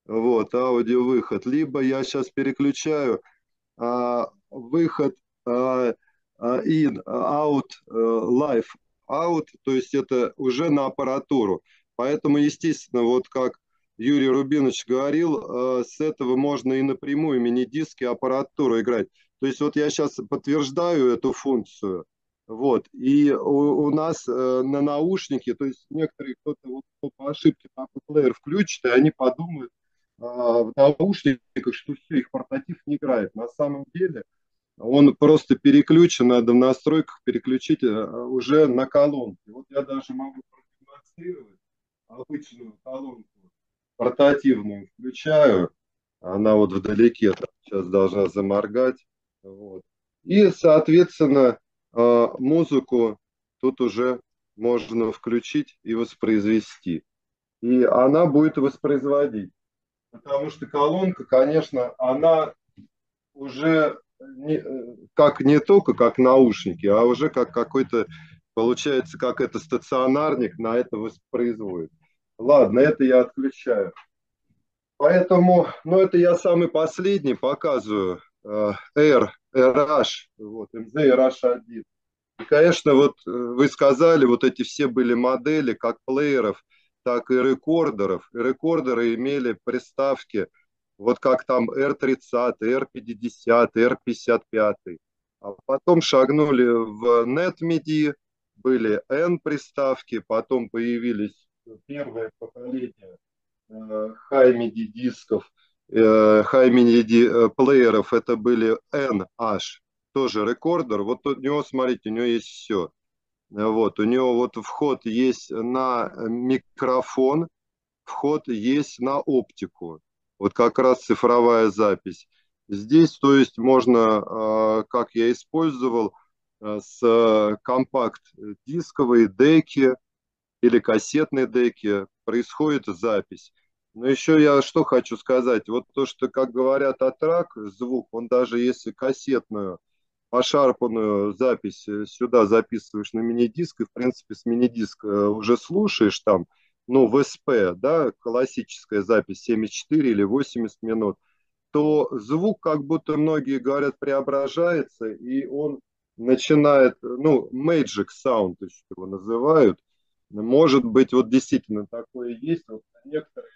вот, аудио-выход. Либо я сейчас переключаю а, выход а, а in, out, а, live, out, то есть это уже на аппаратуру. Поэтому, естественно, вот как Юрий Рубинович говорил, а, с этого можно и напрямую мини-диски аппаратуру играть. То есть вот я сейчас подтверждаю эту функцию – Вот. И у, у нас э, на наушнике, то есть некоторые кто-то вот, кто по ошибке такой плеер включит, и они подумают э, в наушниках, что все, их портатив не играет. На самом деле он просто переключен, надо в настройках переключить э, уже на колонки. Вот я даже могу продемонстрировать обычную колонку портативную включаю, она вот вдалеке сейчас должна заморгать. Вот. И, соответственно, а, музыку тут уже можно включить и воспроизвести. И она будет воспроизводить. Потому что колонка, конечно, она уже не, как не только как наушники, а уже как какой-то, получается, как это стационарник на это воспроизводит. Ладно, это я отключаю. Поэтому, ну это я самый последний показываю. Э, Air, RH, вот, MZ RH1. И, конечно, вот э, вы сказали, вот эти все были модели, как плееров, так и рекордеров. И рекордеры имели приставки, вот как там R30, R50, R55. А потом шагнули в NetMedia, были N-приставки, потом появились первое поколение Хаймиди дисков, Э, плееров, это были NH, тоже рекордер. Вот у него, смотрите, у него есть все. Вот, у него вот вход есть на микрофон, вход есть на оптику. Вот как раз цифровая запись. Здесь, то есть, можно, как я использовал, э, с компакт-дисковой деки или кассетной деки происходит запись. Но еще я что хочу сказать. Вот то, что, как говорят, атрак, звук, он даже если кассетную, пошарпанную запись э, сюда записываешь на мини-диск, и, в принципе, с мини-диск э, уже слушаешь там, ну, в СП, да, классическая запись 74 или 80 минут, то звук, как будто многие говорят, преображается, и он начинает, ну, magic sound, есть его называют, может быть, вот действительно такое есть. Вот некоторые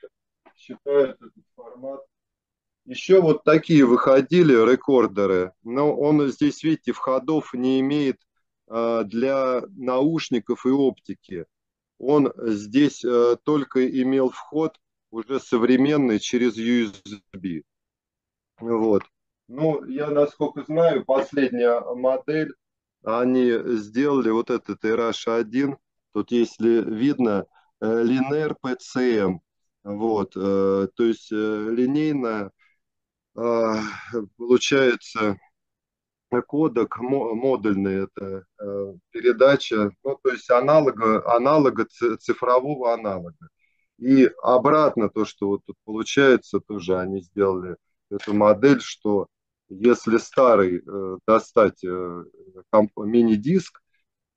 считают этот формат. Еще вот такие выходили рекордеры, но он здесь, видите, входов не имеет а, для наушников и оптики. Он здесь а, только имел вход уже современный через USB. Вот. Ну, я, насколько знаю, последняя модель, они сделали вот этот RH1, тут если видно, Linear э, PCM, вот, э, то есть э, линейно э, получается кодек модульный, это передача, ну, то есть аналога, аналога цифрового аналога. И обратно то, что вот тут получается, тоже они сделали эту модель, что если старый э, достать э, мини-диск,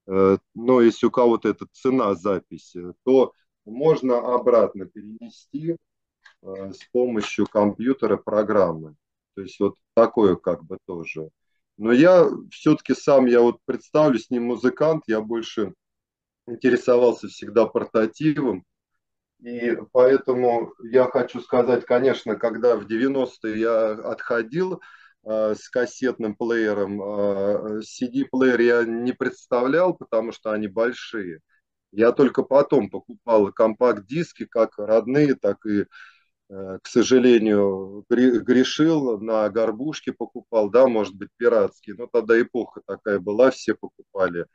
э, но если у кого-то это цена записи, то можно обратно перенести э, с помощью компьютера программы. То есть вот такое как бы тоже. Но я все-таки сам, я вот представлюсь, не музыкант, я больше интересовался всегда портативом. И поэтому я хочу сказать, конечно, когда в 90-е я отходил э, с кассетным плеером, э, CD-плеер я не представлял, потому что они большие. Я только потом покупал компакт-диски, как родные, так и, э, к сожалению, грешил, на горбушке покупал, да, может быть, пиратские. Но тогда эпоха такая была, все покупали.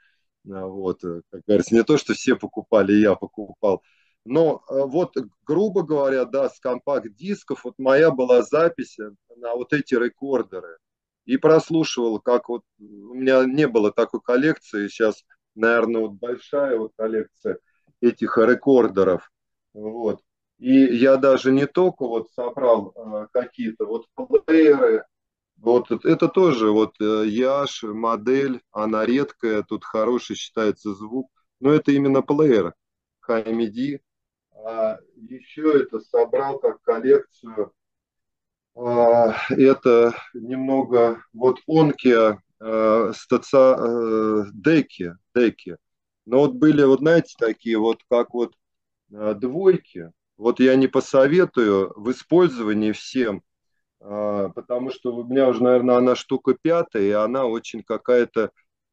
А, вот, э, как говорится, не то, что все покупали, я покупал. Но э, вот, грубо говоря, да, с компакт-дисков, вот моя была запись на вот эти рекордеры. И прослушивал, как вот у меня не было такой коллекции, сейчас наверное, вот большая вот коллекция этих рекордеров. Вот. И я даже не только вот собрал э, какие-то вот плееры, вот это тоже вот э, Яш, модель, она редкая, тут хороший считается звук, но это именно плеер HiMidi. А еще это собрал как коллекцию, а, это немного вот Onkyo э, стаца, э, деки, деки. Но вот были, вот знаете, такие вот, как вот э, двойки. Вот я не посоветую в использовании всем, э, потому что у меня уже, наверное, она штука пятая, и она очень какая-то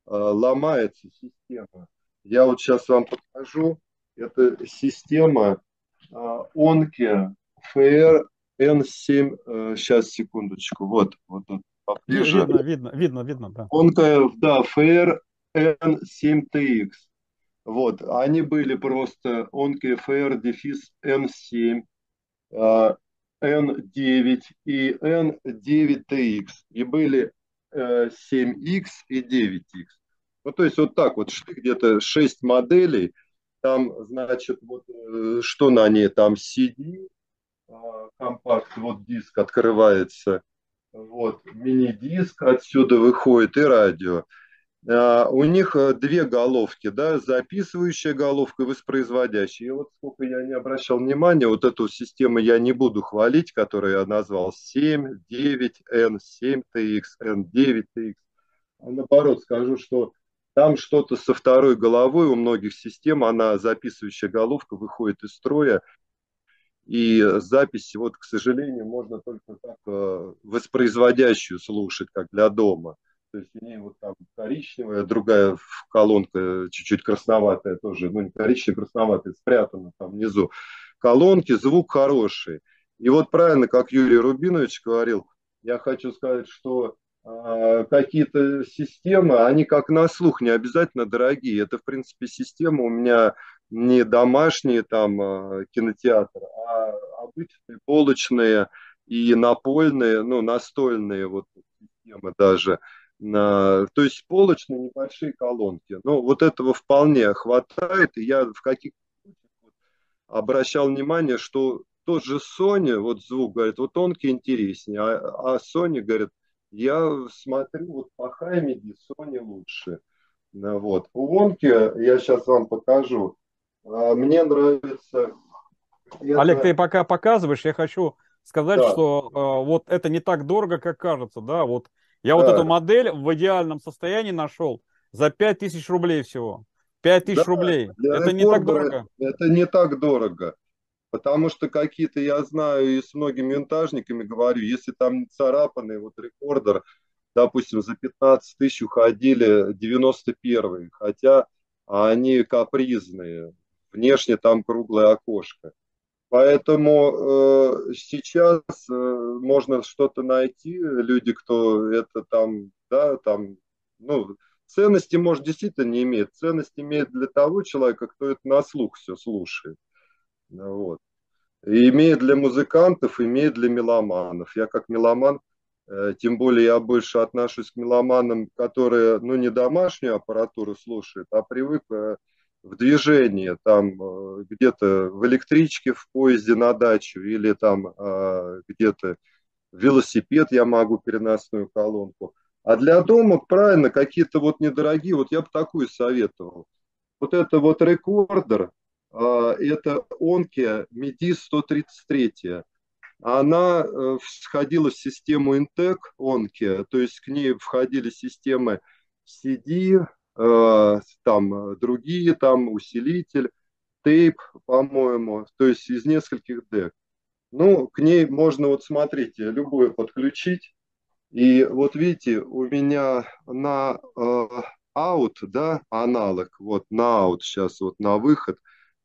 ломается система. Я вот сейчас вам покажу. Это система Onke FR N7. Сейчас, секундочку. Вот, вот тут поближе. Видно, видно, видно, видно, да. Onke, да, FR N7TX. Вот, они были просто OnKFR дефис N7, N9 и N9TX. И были 7X и 9X. Ну, то есть вот так вот шли где-то 6 моделей. Там, значит, вот э, что на ней? Там CD, а, компакт, вот диск открывается, вот мини-диск отсюда выходит и радио. А, у них э, две головки, да, записывающая головка и воспроизводящая. И вот сколько я не обращал внимания, вот эту систему я не буду хвалить, которую я назвал 7, 9, N, 7TX, N9TX. А наоборот, скажу, что там что-то со второй головой у многих систем, она записывающая головка выходит из строя, и записи, вот, к сожалению, можно только так э, воспроизводящую слушать, как для дома. То есть у нее вот там коричневая, другая колонка чуть-чуть красноватая тоже, ну не коричневая, красноватая, спрятана там внизу. Колонки, звук хороший. И вот правильно, как Юрий Рубинович говорил, я хочу сказать, что э, какие-то системы, они как на слух, не обязательно дорогие. Это, в принципе, система у меня не домашние там э, кинотеатры, а обычные полочные и напольные, ну, настольные вот системы даже – то есть полочные небольшие колонки. Ну, вот этого вполне хватает. И я в каких-то обращал внимание, что тот же Sony, вот звук, говорит, вот тонкий интереснее, а, а Sony, говорит, я смотрю, вот по Хаймеди Sony лучше. Вот. У Онки, я сейчас вам покажу, а, мне нравится... Это... Олег, ты пока показываешь, я хочу сказать, да. что э, вот это не так дорого, как кажется, да, вот я да. вот эту модель в идеальном состоянии нашел за 5000 рублей всего. 5000 да, рублей. Это не так дорого. Это не так дорого. Потому что какие-то, я знаю, и с многими винтажниками говорю, если там не царапанный вот рекордер, допустим, за 15 тысяч уходили 91 хотя они капризные, внешне там круглое окошко. Поэтому э, сейчас э, можно что-то найти, люди, кто это там, да, там, ну, ценности, может, действительно не имеет. Ценность имеет для того человека, кто это на слух все слушает. Вот. И имеет для музыкантов, имеет для меломанов. Я как меломан, э, тем более я больше отношусь к меломанам, которые, ну, не домашнюю аппаратуру слушают, а привык э, в движении, там э, где-то в электричке, в поезде на дачу или там э, где-то велосипед я могу переносную колонку. А для дома, правильно, какие-то вот недорогие, вот я бы такую советовал. Вот это вот рекордер, э, это Onke MIDI 133. Она входила в систему Intec Onke, то есть к ней входили системы CD, Э, там э, другие, там усилитель, тейп, по-моему, то есть из нескольких дек. Ну, к ней можно, вот смотрите, любое подключить. И вот видите, у меня на э, out, да, аналог, вот на out сейчас, вот на выход,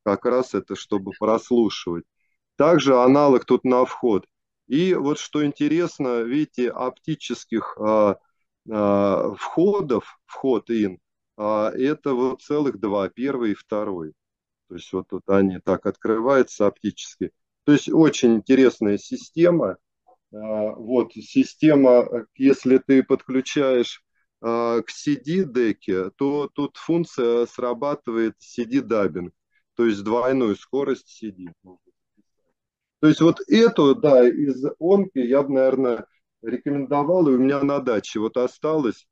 как раз это, чтобы прослушивать. Также аналог тут на вход. И вот что интересно, видите, оптических э, э, входов, вход in, это вот целых два, первый и второй. То есть вот тут они так открываются оптически. То есть очень интересная система. А, вот система, если ты подключаешь а, к CD-деке, то тут функция срабатывает CD-даббинг, то есть двойную скорость CD. То есть вот эту, да, из онки я бы, наверное, рекомендовал, и у меня на даче вот осталось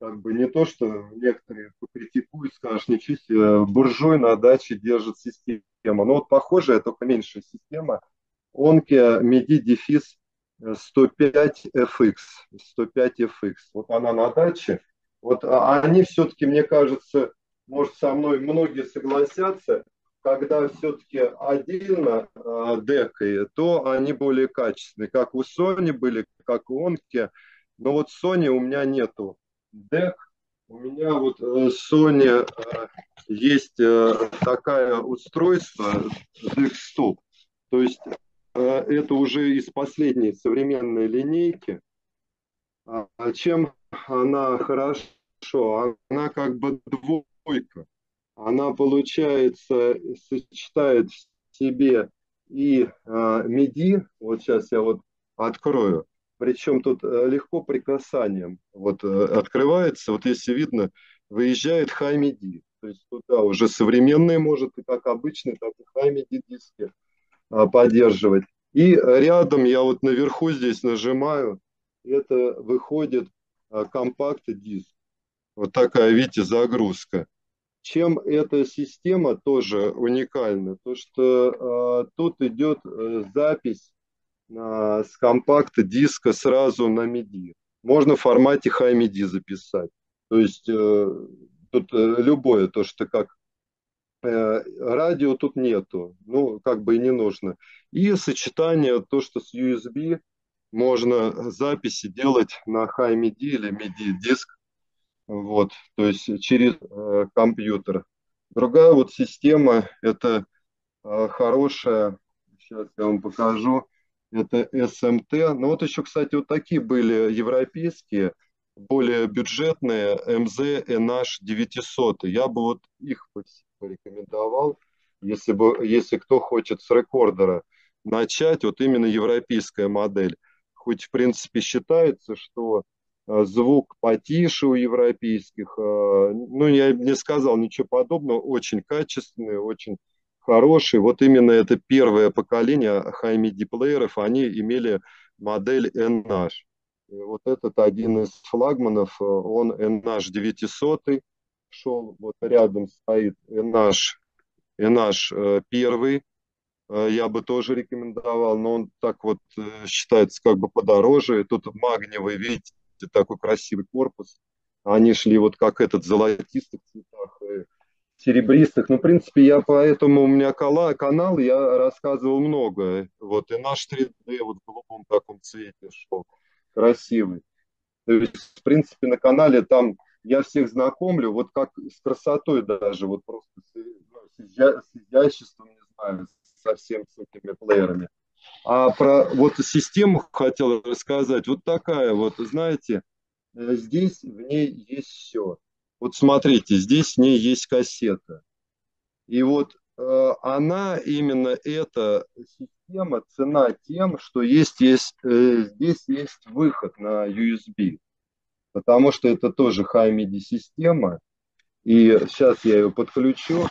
как бы не то, что некоторые покритикуют, скажут, ничего себе, буржуй на даче держит систему. Но ну, вот похожая, только меньшая система, Onke MIDI дефис 105FX, 105FX. Вот она на даче. Вот а они все-таки, мне кажется, может, со мной многие согласятся, когда все-таки отдельно э, декой, то они более качественные, как у Sony были, как у Onke. Но вот Sony у меня нету дек, У меня вот э, Sony э, есть э, такое устройство Desktop. То есть это уже из последней современной линейки. А чем она хорошо? Она как бы двойка. Она, получается, сочетает в себе и MIDI, вот сейчас я вот открою, причем тут э, легко прикасанием вот э, открывается, вот если видно, выезжает Хаймиди, то есть туда уже современные может и как обычный, так и Хаймиди диски а, поддерживать. И рядом я вот наверху здесь нажимаю, это выходит а, компакт-диск. Вот такая, видите, загрузка. Чем эта система тоже уникальна? То, что э, тут идет э, запись с компакта диска сразу на MIDI. Можно в формате High MIDI записать. То есть э, тут э, любое, то, что как э, радио тут нету, ну, как бы и не нужно. И сочетание, то, что с USB можно записи делать на High MIDI или MIDI диск, вот, то есть через компьютер. Другая вот система, это хорошая, сейчас я вам покажу, это SMT. Ну вот еще, кстати, вот такие были европейские, более бюджетные, MZ NH 900. Я бы вот их порекомендовал, если, бы, если кто хочет с рекордера начать, вот именно европейская модель. Хоть, в принципе, считается, что э, звук потише у европейских. Э, ну, я не сказал ничего подобного. Очень качественный, очень хороший. Вот именно это первое поколение high плееров, они имели модель NH. И вот этот один из флагманов, он NH 900 шел, вот рядом стоит NH, NH э, первый, э, я бы тоже рекомендовал, но он так вот э, считается как бы подороже. Тут магниевый, видите, такой красивый корпус. Они шли вот как этот в золотистых цветах серебристых. Ну, в принципе, я поэтому у меня канал, я рассказывал много. Вот и наш 3D вот в голубом таком цвете шел, красивый. То есть, в принципе, на канале там я всех знакомлю, вот как с красотой даже, вот просто с, ну, изя, с изяществом, не знаю, со всеми с этими плеерами. А про вот систему хотел рассказать. Вот такая вот, знаете, э, здесь в ней есть все. Вот смотрите, здесь в ней есть кассета. И вот э, она, именно эта система, цена тем, что есть, есть, э, здесь есть выход на USB. Потому что это тоже High MIDI система. И сейчас я ее подключу.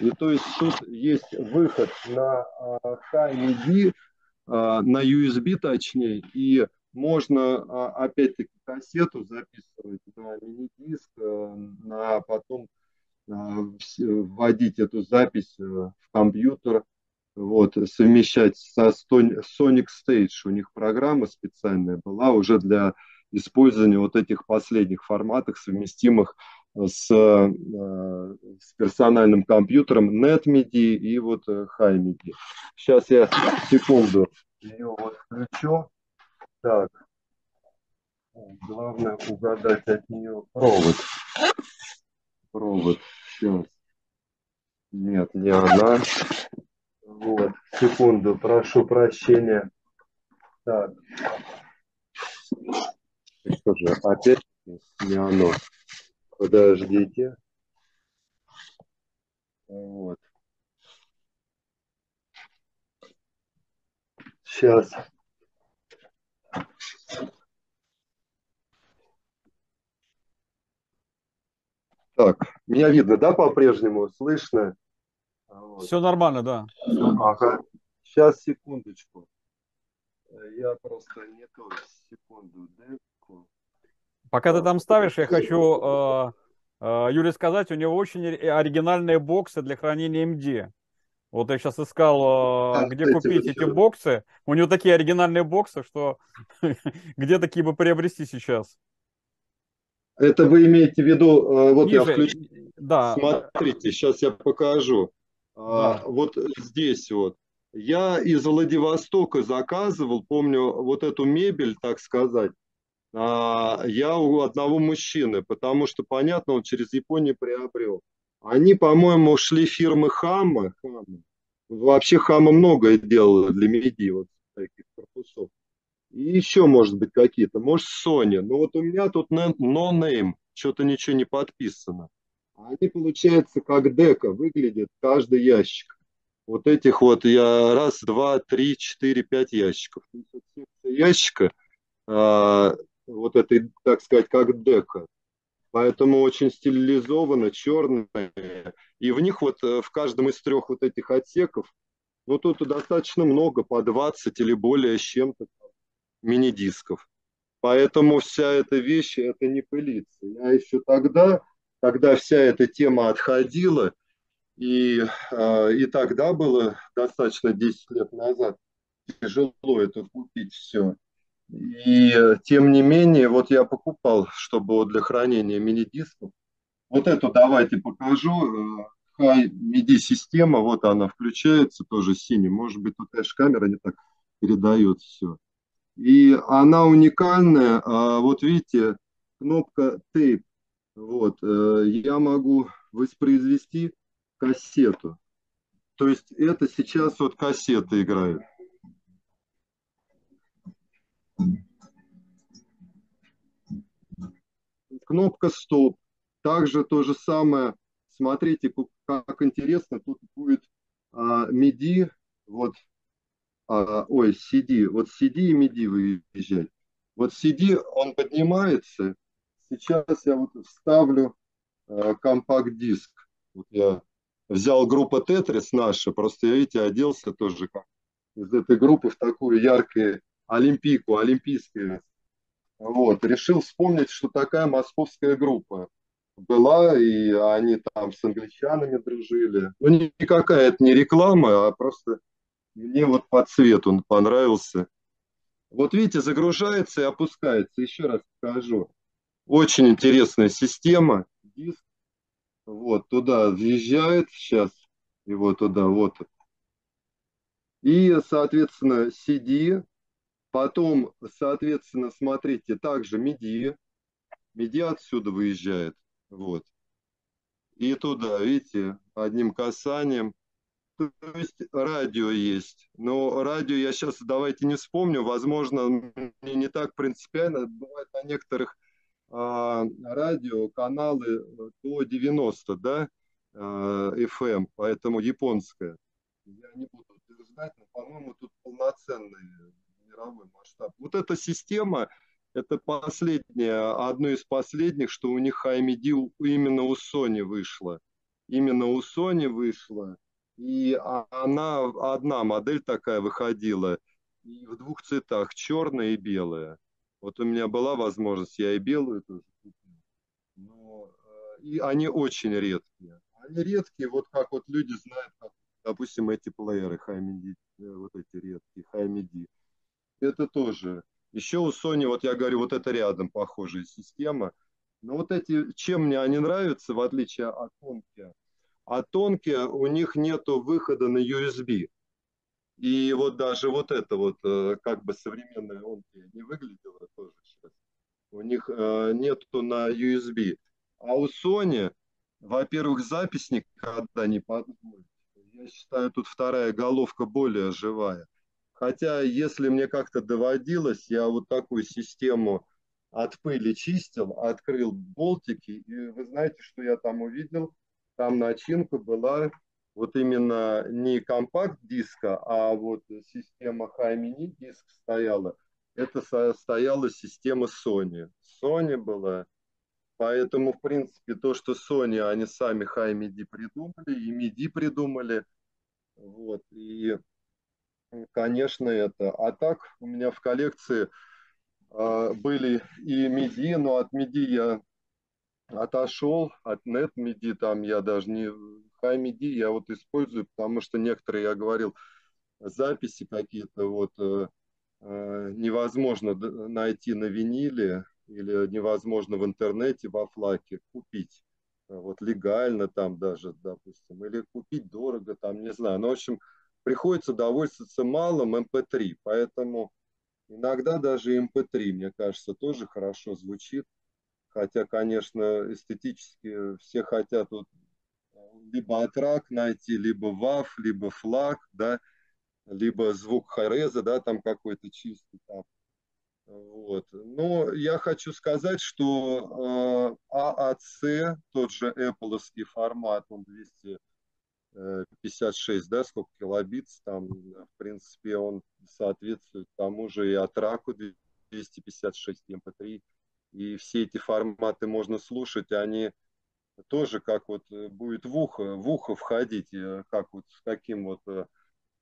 И то есть тут есть выход на э, High MIDI, э, на USB точнее, и можно а, опять-таки кассету записывать на мини-диск, э, на потом а, вводить эту запись э, в компьютер, вот, совмещать со Sonic Stage. У них программа специальная была уже для использования вот этих последних форматов, совместимых с, э, с персональным компьютером NetMedia и вот HiMedia. Сейчас я секунду ее вот включу. Так. Главное угадать от нее провод. Провод. Сейчас. Нет, не она. Вот. Секунду, прошу прощения. Так. Что же, опять не оно. Подождите. Вот. Сейчас. Так, меня видно, да, по-прежнему? Слышно? Вот. Все нормально, да. Ага. Сейчас, секундочку. Я просто не то, секунду, деку. Пока ты там ставишь, я хочу э, э, Юле сказать, у него очень оригинальные боксы для хранения MD. Вот я сейчас искал, э, где купить эти боксы. У него такие оригинальные боксы, что где такие бы приобрести сейчас? Это вы имеете в виду, э, вот Ниже, я включу. Да. Смотрите, сейчас я покажу. А, да. Вот здесь вот. Я из Владивостока заказывал, помню, вот эту мебель, так сказать, а, я у одного мужчины, потому что, понятно, он через Японию приобрел. Они, по-моему, шли фирмы Хама. Хама. Вообще Хама многое делала для MIDI, вот таких корпусов. И еще, может быть, какие-то. Может, Sony. Но вот у меня тут no name, что-то ничего не подписано. Они, получается, как дека выглядят каждый ящик. Вот этих вот я раз, два, три, четыре, пять ящиков. Ящика а, вот этой, так сказать, как дека. Поэтому очень стилизованно, черные. И в них вот э, в каждом из трех вот этих отсеков, ну тут достаточно много, по 20 или более с чем-то мини-дисков. Поэтому вся эта вещь, это не пылится. Я еще тогда, когда вся эта тема отходила, и, э, и тогда было достаточно 10 лет назад тяжело это купить все. И тем не менее, вот я покупал, чтобы вот для хранения мини-дисков. Вот эту давайте покажу. High MIDI система, вот она включается, тоже синий. Может быть, тут, конечно, камера не так передает все. И она уникальная. А вот видите, кнопка Tape. Вот, э, я могу воспроизвести кассету. То есть это сейчас вот кассета играет. Кнопка стоп. Также то же самое. Смотрите, как интересно. Тут будет а, MIDI. Вот, а, ой, CD. Вот CD и MIDI выезжать. Вот CD, он поднимается. Сейчас я вот вставлю а, компакт-диск. Вот я взял группу Тетрис наша, просто, видите, оделся тоже как из этой группы в такую яркую олимпийку, олимпийскую. Вот, решил вспомнить, что такая московская группа была, и они там с англичанами дружили. Ну, никакая это не реклама, а просто мне вот по цвету он понравился. Вот видите, загружается и опускается. Еще раз покажу. Очень интересная система. Диск. Вот, туда въезжает сейчас. Вот туда, вот. И, соответственно, CD Потом, соответственно, смотрите, также MIDI. MIDI отсюда выезжает. Вот. И туда, видите, одним касанием. То есть радио есть. Но радио я сейчас давайте не вспомню. Возможно, мне не так принципиально. Бывает на некоторых а, радио каналы до 90, да, а, FM, поэтому японская. Я не буду утверждать, но, по-моему, тут полноценные мировой масштаб. Вот эта система, это последняя, одно из последних, что у них AMD именно у Sony вышло. Именно у Sony вышло. И она, одна модель такая выходила, и в двух цветах, черная и белая. Вот у меня была возможность, я и белую тоже купил. Но э, и они очень редкие. Они редкие, вот как вот люди знают, как, допустим, эти плееры HiMidi, э, вот эти редкие HiMidi это тоже. Еще у Sony, вот я говорю, вот это рядом похожая система. Но вот эти, чем мне они нравятся, в отличие от Тонки, от Тонки у них нету выхода на USB. И вот даже вот это вот, э, как бы современная Онки не выглядела тоже сейчас. У них э, нету на USB. А у Sony, во-первых, запись никогда не подходит. Я считаю, тут вторая головка более живая. Хотя, если мне как-то доводилось, я вот такую систему от пыли чистил, открыл болтики, и вы знаете, что я там увидел? Там начинка была вот именно не компакт-диска, а вот система High-Mini диск стояла. Это стояла система Sony. Sony была. Поэтому, в принципе, то, что Sony, они сами High-MIDI придумали, и MIDI придумали. Вот. И конечно, это. А так у меня в коллекции э, были и MIDI, но от MIDI я отошел, от Net MIDI там я даже не... High MIDI я вот использую, потому что некоторые, я говорил, записи какие-то вот э, э, невозможно найти на виниле или невозможно в интернете, во флаке купить вот легально там даже, допустим, или купить дорого там, не знаю. Ну, в общем, приходится довольствоваться малым MP3, эм поэтому Иногда даже MP3, мне кажется, тоже хорошо звучит. Хотя, конечно, эстетически все хотят вот либо атрак найти, либо ваф, либо флаг, да, либо звук хайреза, да, там какой-то чистый там. Вот. Но я хочу сказать, что э, AAC, тот же Apple формат, он 256, да, сколько килобит, там, в принципе, он соответствует тому же и Атраку 256 MP3. И все эти форматы можно слушать, они тоже как вот будет в ухо, в ухо входить, э, как вот с каким вот э,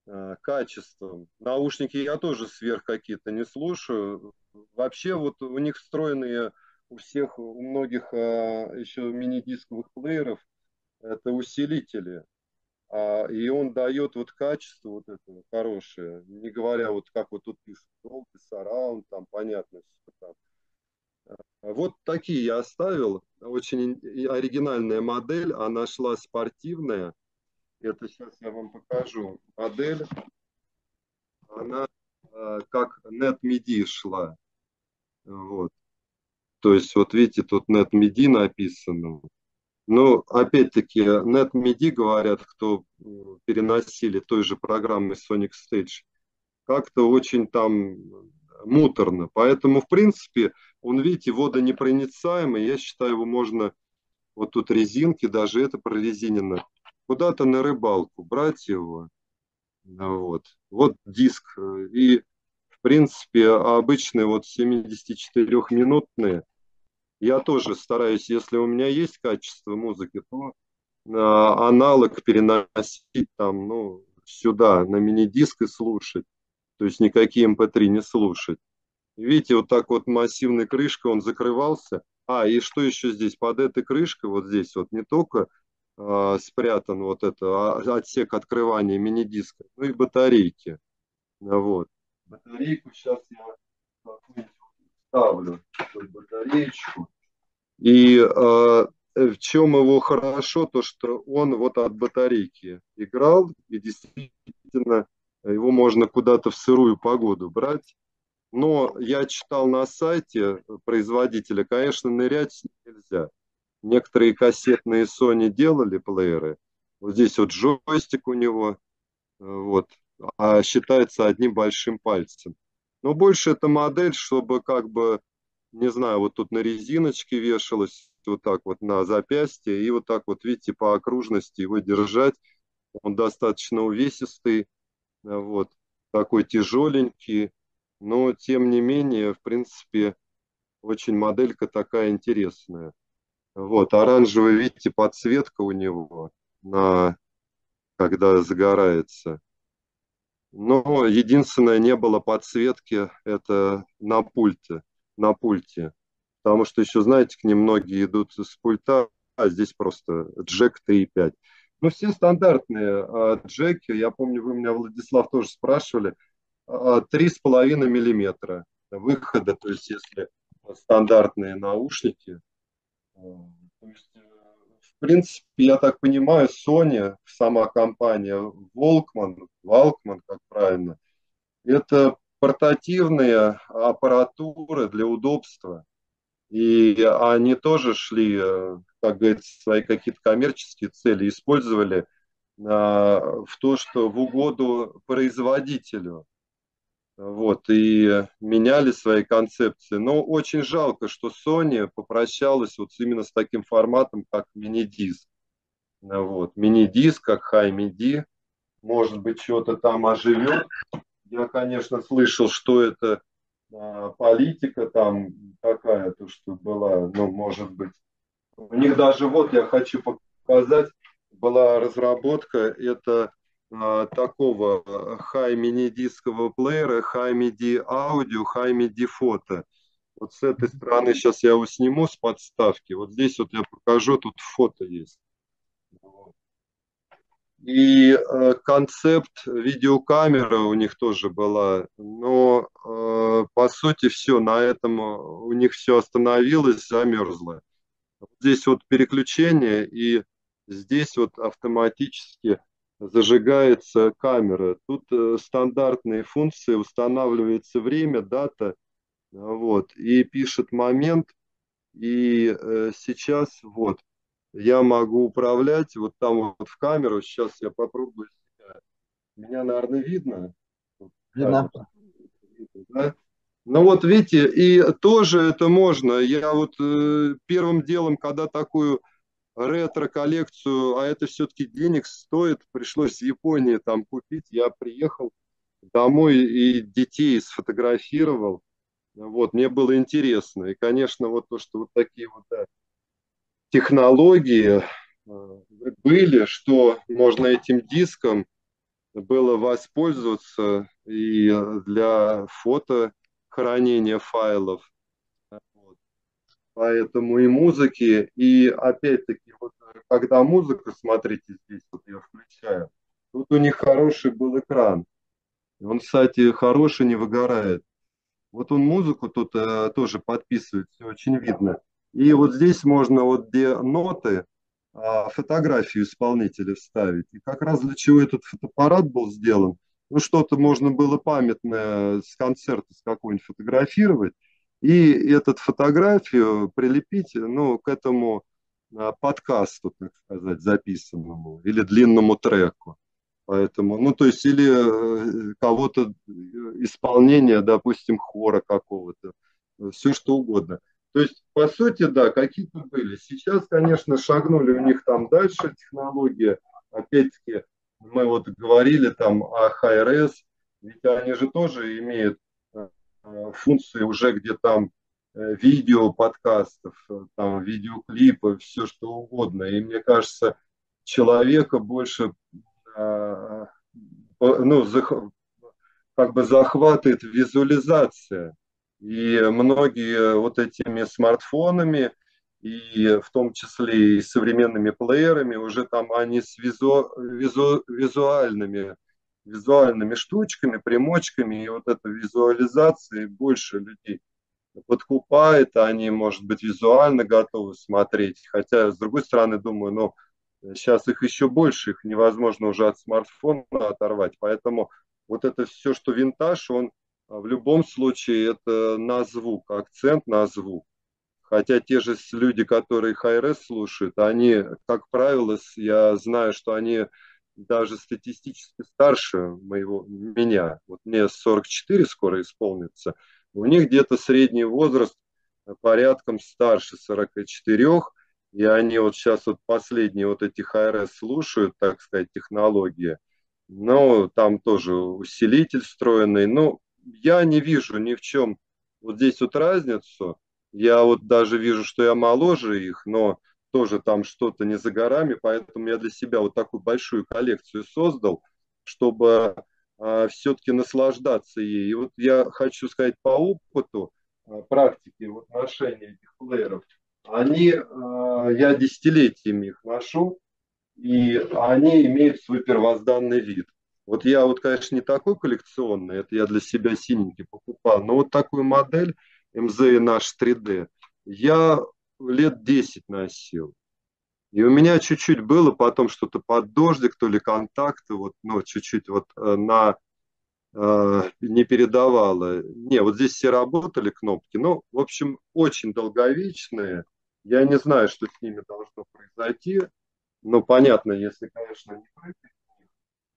Э, качеством. Наушники я тоже сверх какие-то не слушаю. Вообще вот у них встроенные у всех, у многих а, еще мини-дисковых плееров это усилители. А, и он дает вот качество вот это хорошее, не говоря вот как вот тут пишут, Dolby Surround, там понятно, что там. А, вот такие я оставил. Очень оригинальная модель, она шла спортивная. Это сейчас я вам покажу модель. Она э, как NetMidi шла. Вот. То есть, вот видите, тут NetMidi написано. Но, опять-таки, NetMidi, говорят, кто переносили той же программы Sonic Stage, как-то очень там муторно. Поэтому, в принципе, он, видите, водонепроницаемый. Я считаю, его можно... Вот тут резинки, даже это прорезинено куда-то на рыбалку, брать его. Вот, вот диск. И, в принципе, обычные вот 74-минутные. Я тоже стараюсь, если у меня есть качество музыки, то а, аналог переносить там, ну, сюда, на мини-диск и слушать. То есть никакие MP3 эм не слушать. Видите, вот так вот массивной крышкой он закрывался. А, и что еще здесь? Под этой крышкой, вот здесь вот не только э, спрятан вот это а, отсек открывания мини-диска, ну и батарейки. Вот. Батарейку сейчас я ставлю, батареечку. И э, в чем его хорошо, то что он вот от батарейки играл, и действительно его можно куда-то в сырую погоду брать. Но я читал на сайте производителя, конечно, нырять нельзя. Некоторые кассетные Sony делали плееры. Вот здесь вот джойстик у него, вот, а считается одним большим пальцем. Но больше это модель, чтобы как бы, не знаю, вот тут на резиночке вешалась, вот так вот на запястье, и вот так вот, видите, по окружности его держать. Он достаточно увесистый, вот, такой тяжеленький, но тем не менее, в принципе, очень моделька такая интересная. Вот, оранжевый, видите, подсветка у него, на, когда загорается. Но единственное, не было подсветки, это на пульте, на пульте. Потому что еще, знаете, к ним многие идут с пульта, а здесь просто джек 3.5. Ну, все стандартные а, джеки, я помню, вы меня, Владислав, тоже спрашивали, 3,5 а, миллиметра выхода, то есть если стандартные наушники, то есть, э, в принципе, я так понимаю, Sony, сама компания, Волкман, Walkman, как правильно, это портативные аппаратуры для удобства. И они тоже шли, э, как говорится, свои какие-то коммерческие цели, использовали а, в то, что в угоду производителю вот, и меняли свои концепции. Но очень жалко, что Sony попрощалась вот именно с таким форматом, как мини-диск. Вот, мини-диск, как High-MIDI, может быть, что-то там оживет. Я, конечно, слышал, что это а, политика там такая, то, что была, ну, может быть. У них даже, вот я хочу показать, была разработка, это а, такого high mini дискового плеера, high MIDI аудио, high MIDI фото. Вот с этой стороны сейчас я его сниму с подставки. Вот здесь вот я покажу, тут фото есть. И э, концепт видеокамеры у них тоже была, но э, по сути все, на этом у них все остановилось, замерзло. Здесь вот переключение, и здесь вот автоматически зажигается камера. Тут э, стандартные функции, устанавливается время, дата, вот, и пишет момент, и э, сейчас вот я могу управлять вот там вот в камеру, сейчас я попробую Меня, наверное, видно? Видно. Да? Ну вот видите, и тоже это можно. Я вот э, первым делом, когда такую ретро-коллекцию, а это все-таки денег стоит, пришлось в Японии там купить, я приехал домой и детей сфотографировал. Вот, мне было интересно. И, конечно, вот то, что вот такие вот да, технологии э, были, что можно этим диском было воспользоваться и для фото хранения файлов. Вот. Поэтому и музыки, и опять-таки, вот, когда музыка, смотрите здесь, вот я включаю, тут у них хороший был экран. Он, кстати, хороший, не выгорает. Вот он музыку тут э, тоже подписывает, все очень видно. И вот здесь можно вот где ноты, а, фотографию исполнителя вставить. И как раз для чего этот фотоаппарат был сделан, ну что-то можно было памятное с концерта с какой-нибудь фотографировать, и эту фотографию прилепить ну, к этому а, подкасту, так сказать, записанному, или длинному треку. Поэтому, ну, то есть, или э, кого-то э, исполнение, допустим, хора какого-то, все что угодно. То есть, по сути, да, какие-то были. Сейчас, конечно, шагнули у них там дальше технология. Опять-таки, мы вот говорили там о HRS, ведь они же тоже имеют э, функции уже, где там э, видео подкастов, там видеоклипы, все что угодно. И мне кажется, человека больше э, ну, как бы захватывает визуализация и многие вот этими смартфонами, и в том числе и современными плеерами, уже там они с визу, визу, визуальными, визуальными штучками, примочками, и вот эта визуализация больше людей подкупает, они, может быть, визуально готовы смотреть. Хотя, с другой стороны, думаю, ну, сейчас их еще больше, их невозможно уже от смартфона оторвать. Поэтому вот это все, что винтаж, он а в любом случае это на звук, акцент на звук. Хотя те же люди, которые хайрес слушают, они, как правило, я знаю, что они даже статистически старше моего, меня. Вот мне 44 скоро исполнится. У них где-то средний возраст порядком старше 44, и они вот сейчас вот последние вот эти хайрес слушают, так сказать, технологии. Но там тоже усилитель встроенный. Ну, я не вижу ни в чем вот здесь вот разницу. Я вот даже вижу, что я моложе их, но тоже там что-то не за горами, поэтому я для себя вот такую большую коллекцию создал, чтобы а, все-таки наслаждаться ей. И вот я хочу сказать по опыту а, практики вот ношения этих плееров, они, а, я десятилетиями их ношу, и они имеют свой первозданный вид. Вот я вот, конечно, не такой коллекционный, это я для себя синенький покупал, но вот такую модель MZ наш 3D я лет 10 носил. И у меня чуть-чуть было потом что-то под дождик, то ли контакты, вот, ну, чуть-чуть вот э, на э, не передавало. Не, вот здесь все работали кнопки. Ну, в общем, очень долговечные. Я не знаю, что с ними должно произойти. Ну, понятно, если, конечно, не прыгать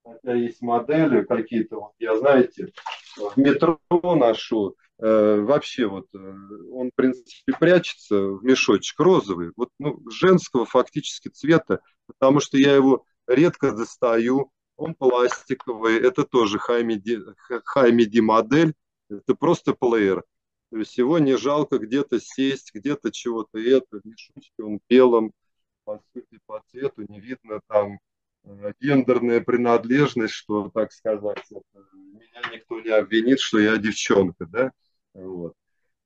хотя есть модели какие-то, вот я, знаете, в метро ношу, э, вообще вот э, он, в принципе, прячется в мешочек розовый, вот ну, женского фактически цвета, потому что я его редко достаю, он пластиковый, это тоже Хаймиди модель, это просто плеер. То есть его не жалко где-то сесть, где-то чего-то это, в мешочке он белым, по сути, по цвету не видно там гендерная принадлежность, что, так сказать, меня никто не обвинит, что я девчонка, да, вот.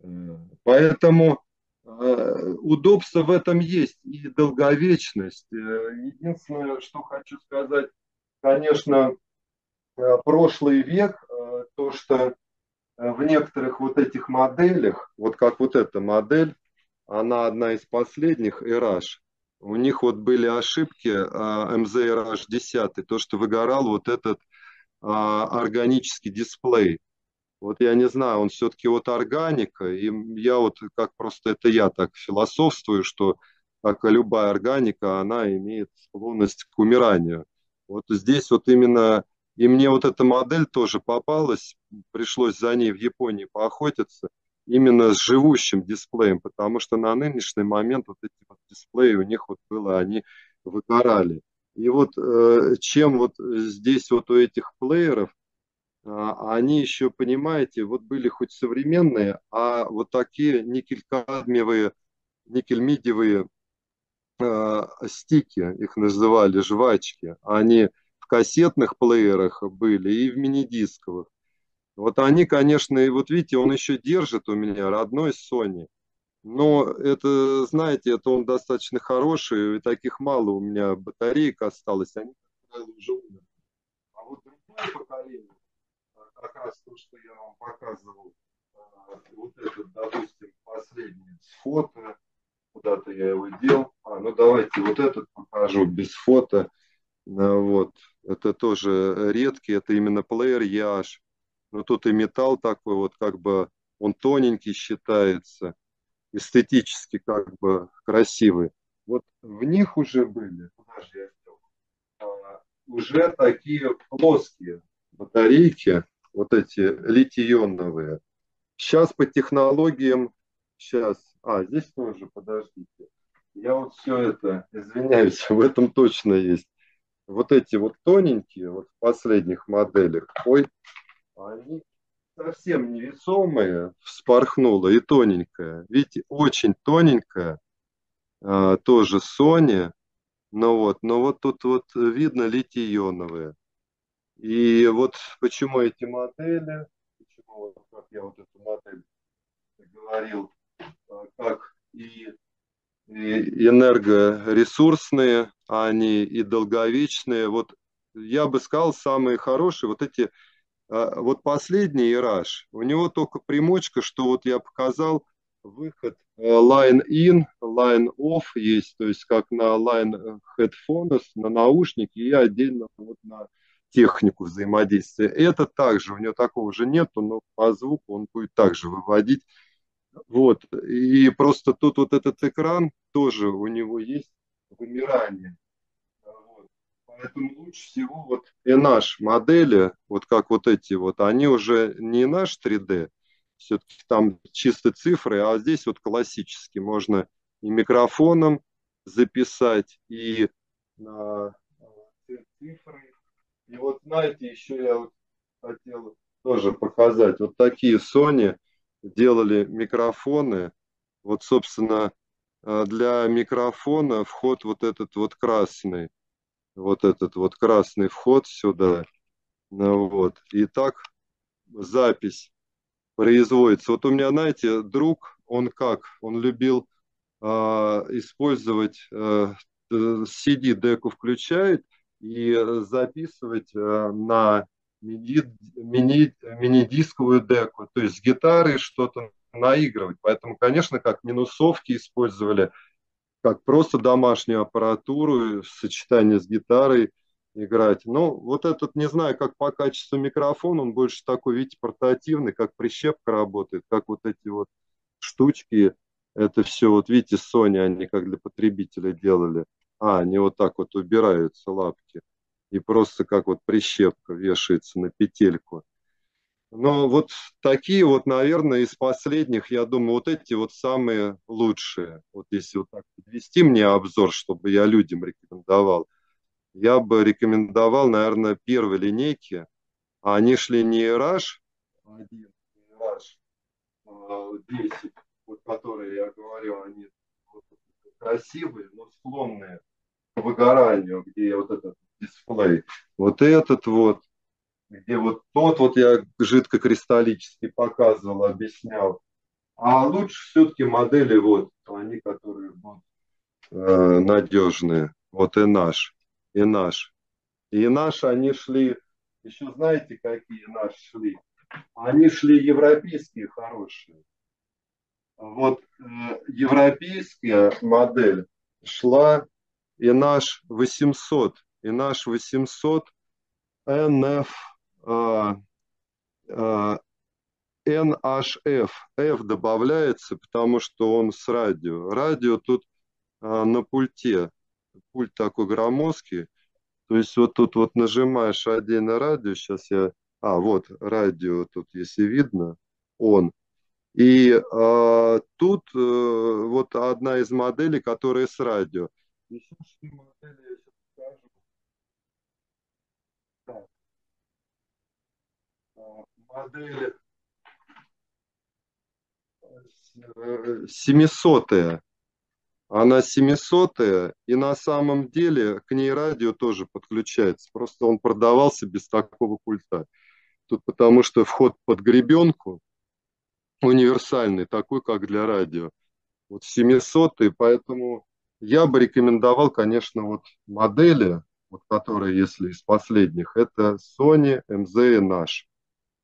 Э, поэтому э, удобство в этом есть и долговечность. Единственное, что хочу сказать, конечно, прошлый век, то, что в некоторых вот этих моделях, вот как вот эта модель, она одна из последних, Эраж, у них вот были ошибки MZRH 10, то, что выгорал вот этот а, органический дисплей. Вот я не знаю, он все-таки вот органика, и я вот как просто это я так философствую, что как и любая органика, она имеет склонность к умиранию. Вот здесь вот именно, и мне вот эта модель тоже попалась, пришлось за ней в Японии поохотиться, именно с живущим дисплеем, потому что на нынешний момент вот эти вот дисплеи у них вот было, они выгорали. И вот э, чем вот здесь вот у этих плееров, а, они еще, понимаете, вот были хоть современные, а вот такие никель-кадмиевые, никель-мидиевые э, стики, их называли жвачки, они в кассетных плеерах были и в мини-дисковых. Вот они, конечно, и вот видите, он еще держит у меня родной Sony. Но это, знаете, это он достаточно хороший, и таких мало у меня батареек осталось, они, как правило, уже умерли. А вот другое поколение, как раз то, что я вам показывал, а, вот этот, допустим, последний с фото, куда-то я его дел. А, ну давайте вот этот покажу без фото. А, вот, это тоже редкий, это именно плеер Яш. Но тут и металл такой вот, как бы он тоненький считается эстетически как бы красивые. Вот в них уже были, сделал, а, уже такие плоские батарейки, вот эти литий-ионовые. Сейчас по технологиям, сейчас, а, здесь тоже, подождите. Я вот все это, извиняюсь, в этом точно есть. Вот эти вот тоненькие, вот в последних моделях, ой, они совсем невесомая, вспорхнула и тоненькая. Видите, очень тоненькая, а, тоже Sony, но вот, но вот тут вот видно литий-ионовые. И вот почему эти модели, почему, как я вот эту модель говорил, а, как и, и энергоресурсные, а они и долговечные. Вот я бы сказал, самые хорошие вот эти а, вот последний Ираж, у него только примочка, что вот я показал, выход э, line in, line off есть, то есть как на line headphones, на наушники и отдельно вот на технику взаимодействия. Это также, у него такого же нету, но по звуку он будет также выводить. Вот, и просто тут вот этот экран тоже у него есть вымирание. Поэтому лучше всего вот и наш модели, вот как вот эти вот, они уже не наш 3D, все-таки там чисто цифры, а здесь вот классически можно и микрофоном записать, и на цифры. И вот знаете, еще я вот хотел тоже показать, вот такие Sony делали микрофоны, вот собственно э, для микрофона вход вот этот вот красный, вот этот вот красный вход сюда. Ну, вот. И так запись производится. Вот у меня, знаете, друг, он как? Он любил э, использовать э, CD-деку включает и записывать э, на мини, мини, мини-дисковую деку, то есть с гитары что-то наигрывать. Поэтому, конечно, как минусовки использовали – как просто домашнюю аппаратуру в сочетании с гитарой играть. Ну, вот этот, не знаю, как по качеству микрофон, он больше такой, видите, портативный, как прищепка работает, как вот эти вот штучки, это все, вот видите, Sony, они как для потребителя делали. А, они вот так вот убираются лапки. И просто как вот прищепка вешается на петельку. Но вот такие вот, наверное, из последних, я думаю, вот эти вот самые лучшие. Вот если вот так подвести мне обзор, чтобы я людям рекомендовал, я бы рекомендовал, наверное, первой линейки. Они шли не RH 1, RH 10, вот которые я говорю, они красивые, но склонные к выгоранию, где вот этот дисплей. Вот этот вот, где вот тот вот я жидкокристаллический показывал, объяснял. А лучше все-таки модели вот, они, которые вот, э, надежные. Вот и наш, и наш. И наш они шли, еще знаете, какие наши шли? Они шли европейские хорошие. Вот э, европейская модель шла и наш 800, и наш 800 NF, NHF. F добавляется, потому что он с радио. Радио тут а, на пульте. Пульт такой громоздкий. То есть вот тут вот нажимаешь один на радио. Сейчас я... А, вот радио тут, если видно, он. И э, тут э, вот одна из моделей, которая с радио. Модель 700 она 700 и на самом деле к ней радио тоже подключается. Просто он продавался без такого пульта. Тут потому что вход под гребенку универсальный, такой, как для радио. Вот 700 поэтому я бы рекомендовал, конечно, вот модели, вот которые, если из последних, это Sony, MZ и Nash.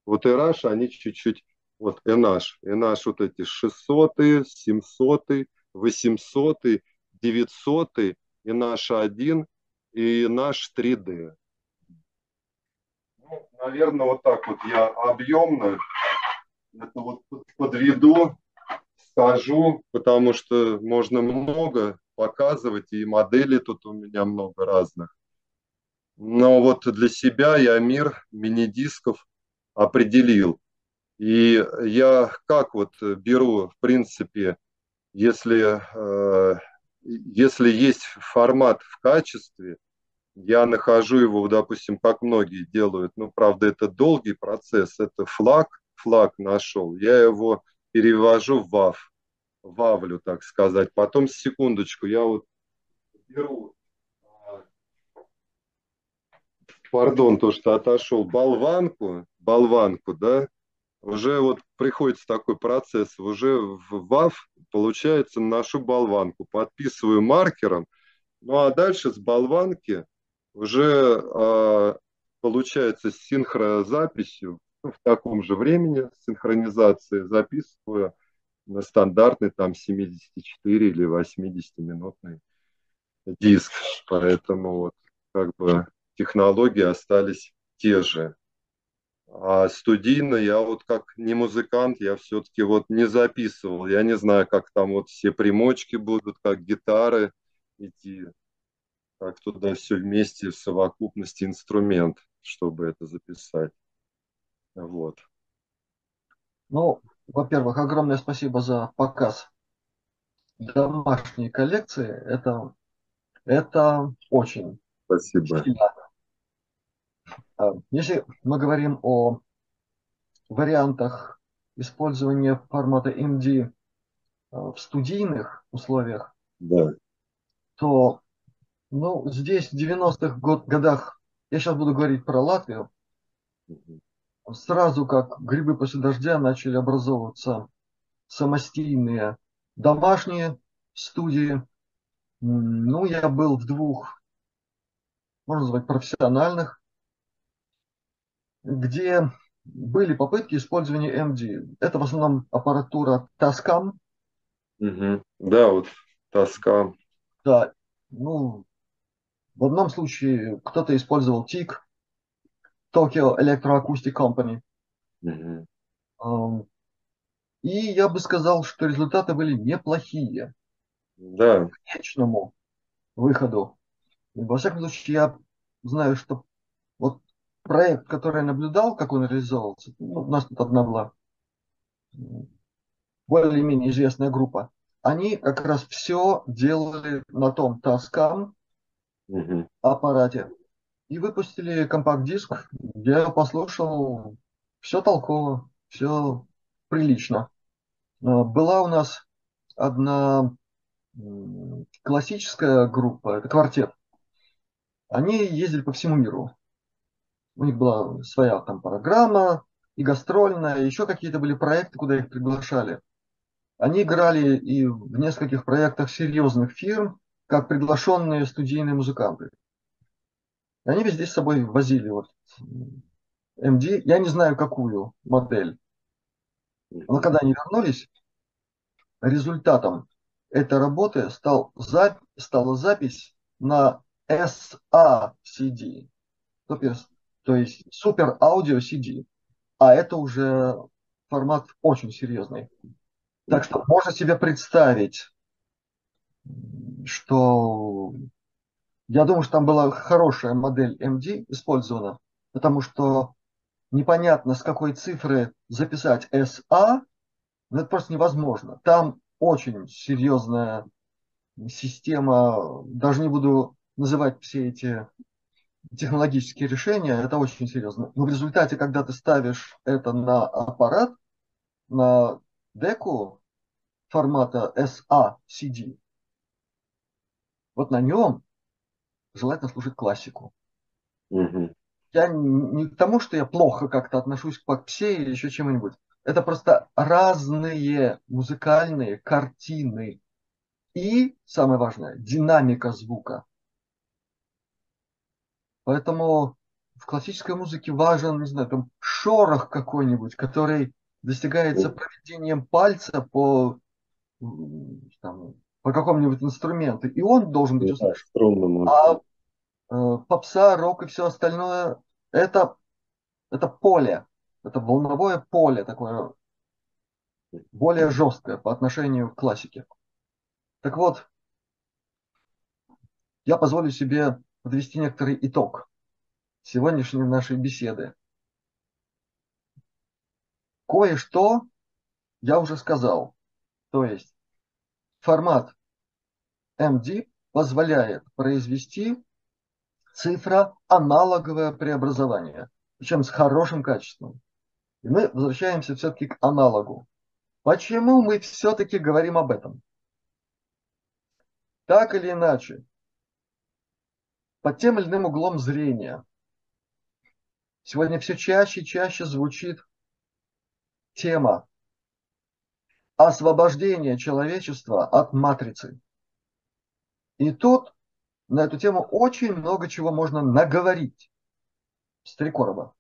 Вот и Rush, они чуть-чуть, вот и NH, и наш вот эти 600, 700, 800, 900, и наш 1, и наш 3D. Ну, наверное, вот так вот я объемно это вот подведу, скажу, потому что можно много показывать, и моделей тут у меня много разных. Но вот для себя я мир мини-дисков определил. И я как вот беру, в принципе, если, э, если есть формат в качестве, я нахожу его, допустим, как многие делают, ну, правда, это долгий процесс, это флаг, флаг нашел, я его перевожу в WAV, вавлю, так сказать. Потом, секундочку, я вот беру, а, пардон, то, что отошел, болванку, болванку, да, уже вот приходится такой процесс, уже в WAV, получается, нашу болванку, подписываю маркером, ну а дальше с болванки уже э, получается с синхрозаписью ну, в таком же времени синхронизации записываю на стандартный там 74 или 80 минутный диск. Поэтому вот как бы технологии остались те же. А студийно я вот как не музыкант, я все-таки вот не записывал. Я не знаю, как там вот все примочки будут, как гитары идти, как туда все вместе в совокупности инструмент, чтобы это записать. Вот. Ну, во-первых, огромное спасибо за показ домашней коллекции. Это, это очень Спасибо. А, если мы говорим о вариантах использования формата MD а, в студийных условиях, да. то ну, здесь в 90-х год, годах, я сейчас буду говорить про Латвию, сразу как грибы после дождя начали образовываться самостийные домашние студии. Ну, я был в двух, можно назвать, профессиональных, где были попытки использования MD. Это в основном аппаратура Tascam. Угу. Да, вот Tascam. Да, ну, в одном случае кто-то использовал TIC, Tokyo Electroacoustic Company. Угу. И я бы сказал, что результаты были неплохие. Да. К конечному выходу. Во всяком случае, я знаю, что вот проект, который я наблюдал, как он реализовывался, ну, у нас тут одна была более-менее известная группа, они как раз все делали на том угу. аппарате, и выпустили компакт-диск. Я послушал, все толково, все прилично. А, была у нас одна классическая группа, это квартет. Они ездили по всему миру. У них была своя там программа, и гастрольная, и еще какие-то были проекты, куда их приглашали. Они играли и в нескольких проектах серьезных фирм, как приглашенные студийные музыканты. Они везде с собой возили вот MD. Я не знаю, какую модель. Но когда они вернулись, результатом этой работы стал, стала запись на SACD, то есть Super Audio CD, а это уже формат очень серьезный. Так что можно себе представить, что я думаю, что там была хорошая модель MD использована, потому что непонятно, с какой цифры записать SA, но это просто невозможно. Там очень серьезная система, даже не буду называть все эти технологические решения, это очень серьезно. Но в результате, когда ты ставишь это на аппарат, на деку формата SACD, вот на нем желательно слушать классику. Угу. Я не к тому, что я плохо как-то отношусь к попсе или еще чему-нибудь. Это просто разные музыкальные картины. И, самое важное, динамика звука. Поэтому в классической музыке важен, не знаю, там шорох какой-нибудь, который достигается проведением пальца по, там, по какому-нибудь инструменту, и он должен быть услышан. А э, попса, рок и все остальное это, это поле, это волновое поле такое более жесткое по отношению к классике. Так вот, я позволю себе подвести некоторый итог сегодняшней нашей беседы. Кое-что я уже сказал. То есть формат MD позволяет произвести цифра-аналоговое преобразование, причем с хорошим качеством. И мы возвращаемся все-таки к аналогу. Почему мы все-таки говорим об этом? Так или иначе, под тем или иным углом зрения, сегодня все чаще и чаще звучит тема освобождения человечества от матрицы. И тут на эту тему очень много чего можно наговорить с три короба.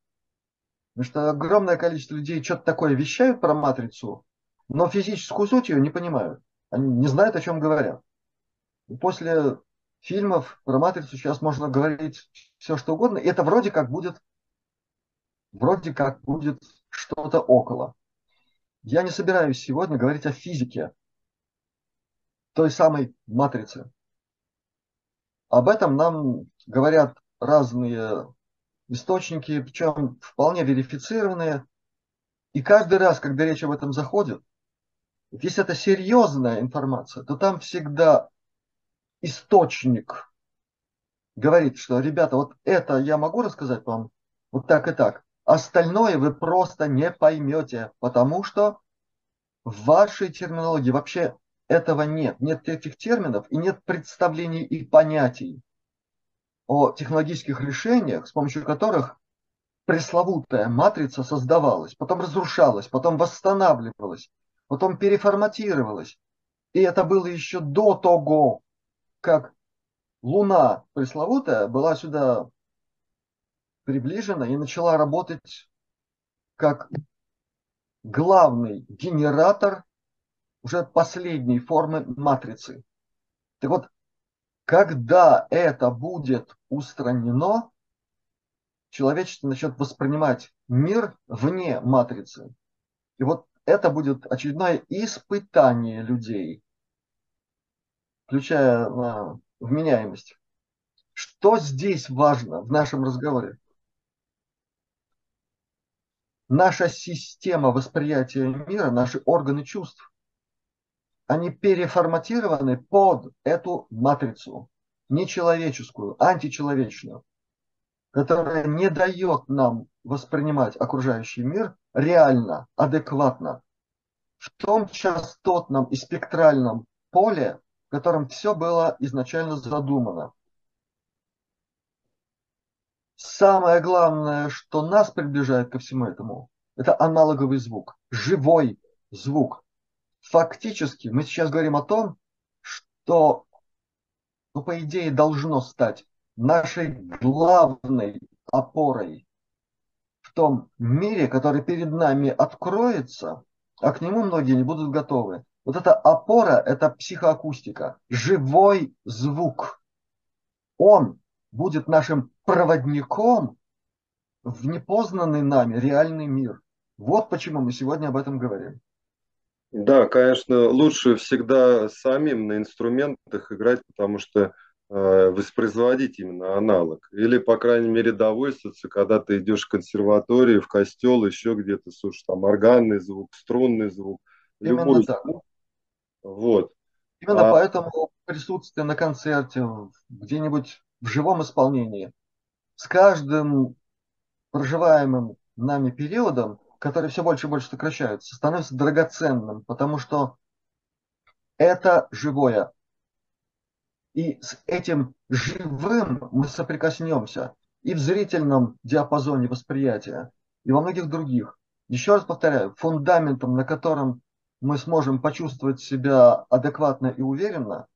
Потому что огромное количество людей что-то такое вещают про матрицу, но физическую суть ее не понимают. Они не знают, о чем говорят. После фильмов про матрицу сейчас можно говорить все, что угодно. И это вроде как будет, вроде как будет что-то около. Я не собираюсь сегодня говорить о физике той самой матрицы. Об этом нам говорят разные источники, причем вполне верифицированные. И каждый раз, когда речь об этом заходит, если это серьезная информация, то там всегда источник говорит, что, ребята, вот это я могу рассказать вам вот так и так. Остальное вы просто не поймете, потому что в вашей терминологии вообще этого нет. Нет этих терминов и нет представлений и понятий о технологических решениях, с помощью которых пресловутая матрица создавалась, потом разрушалась, потом восстанавливалась, потом переформатировалась. И это было еще до того, как Луна пресловутая была сюда приближена и начала работать как главный генератор уже последней формы матрицы. Так вот, когда это будет устранено, человечество начнет воспринимать мир вне матрицы. И вот это будет очередное испытание людей, включая на вменяемость. Что здесь важно в нашем разговоре? Наша система восприятия мира, наши органы чувств они переформатированы под эту матрицу, нечеловеческую, античеловечную, которая не дает нам воспринимать окружающий мир реально, адекватно, в том частотном и спектральном поле, котором все было изначально задумано. Самое главное, что нас приближает ко всему этому, это аналоговый звук, живой звук, фактически мы сейчас говорим о том, что, ну, по идее, должно стать нашей главной опорой в том мире, который перед нами откроется, а к нему многие не будут готовы. Вот эта опора – это психоакустика, живой звук. Он будет нашим проводником в непознанный нами реальный мир. Вот почему мы сегодня об этом говорим. Да, конечно, лучше всегда самим на инструментах играть, потому что э, воспроизводить именно аналог. Или, по крайней мере, довольствоваться, когда ты идешь в консерваторию, в костел, еще где-то, слушай, там органный звук, струнный звук. Именно любой так. звук. Вот. Именно А- поэтому присутствие на концерте, где-нибудь в живом исполнении, с каждым проживаемым нами периодом, который все больше и больше сокращается, становится драгоценным, потому что это живое. И с этим живым мы соприкоснемся и в зрительном диапазоне восприятия, и во многих других. Еще раз повторяю, фундаментом, на котором мы сможем почувствовать себя адекватно и уверенно,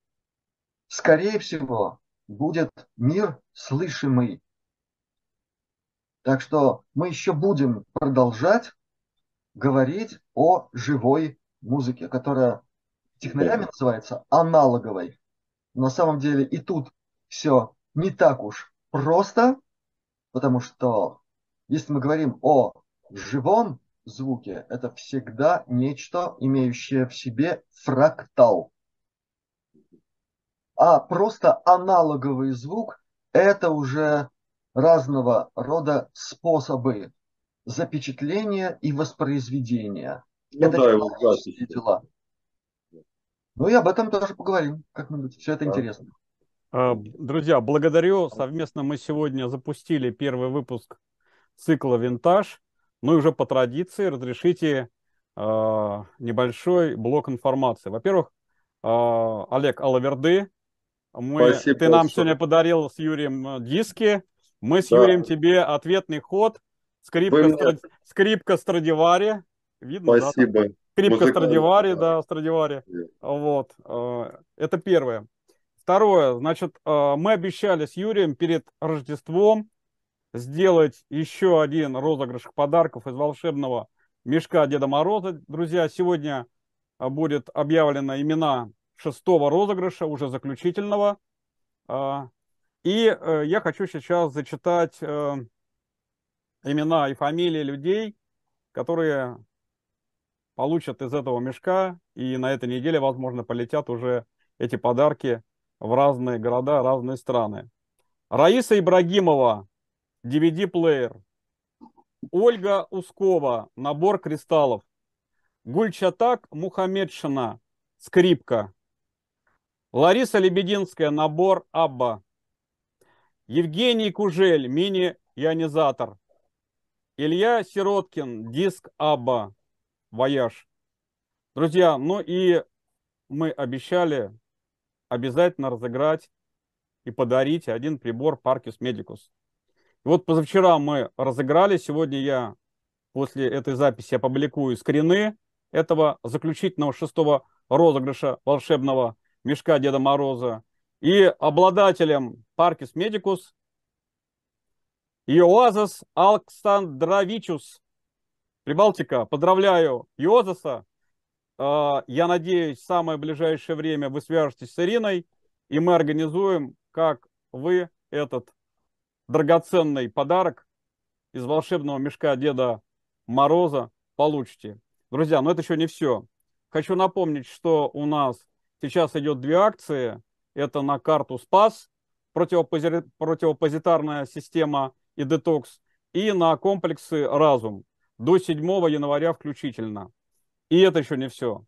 скорее всего, будет мир слышимый. Так что мы еще будем продолжать говорить о живой музыке, которая технарями называется аналоговой. На самом деле и тут все не так уж просто, потому что если мы говорим о живом звуке, это всегда нечто, имеющее в себе фрактал. А просто аналоговый звук – это уже разного рода способы запечатления и воспроизведения. Ну это да, записи. дела. Ну и об этом тоже поговорим как-нибудь. Все это Да. интересно. Э, Друзья, благодарю. Совместно мы сегодня запустили первый выпуск цикла «Винтаж». Ну и уже по традиции разрешите э, небольшой блок информации. Во-первых, э, Олег Алаверды, мы, Спасибо ты нам большое. сегодня подарил с Юрием э, диски. Мы с Да. Юрием тебе ответный ход. Скрипка, Вы Стра- скрипка Страдивари. Видно, да? Спасибо. Скрипка Музыкальный Страдивари, подарок. да, Страдивари. Нет. Вот. э, Это первое. Второе, значит, э, мы обещали с Юрием перед Рождеством сделать еще один розыгрыш подарков из волшебного мешка Деда Мороза. Друзья, сегодня э, будет объявлено имена шестого розыгрыша, уже заключительного. А, И э, я хочу сейчас зачитать э, имена и фамилии людей, которые получат из этого мешка, и на этой неделе, возможно, полетят уже эти подарки в разные города, разные страны. Раиса Ибрагимова, DVD-плеер. Ольга Ускова, набор кристаллов. Гульчачак Мухаммедшина, скрипка. Лариса Лебединская, набор ABBA. Евгений Кужель, мини-ионизатор. Илья Сироткин, диск ABBA, Voyage. Друзья, ну и мы обещали обязательно разыграть и подарить один прибор Parcus Medicus. Вот позавчера мы разыграли, сегодня я после этой записи опубликую скрины этого заключительного шестого розыгрыша волшебного мешка Деда Мороза. И обладателем Parcus Medicus Иоазас Александровичус. Прибалтика, поздравляю Иозаса. А, Я надеюсь, в самое ближайшее время вы свяжетесь с Ириной, и мы организуем, как вы этот драгоценный подарок из волшебного мешка Деда Мороза получите. Друзья, но это еще не все. Хочу напомнить, что у нас сейчас идет две акции. Это на карту Спас, противопози- противопозитарная система и детокс, и на комплексы Разум до 7 января включительно. И это еще не все.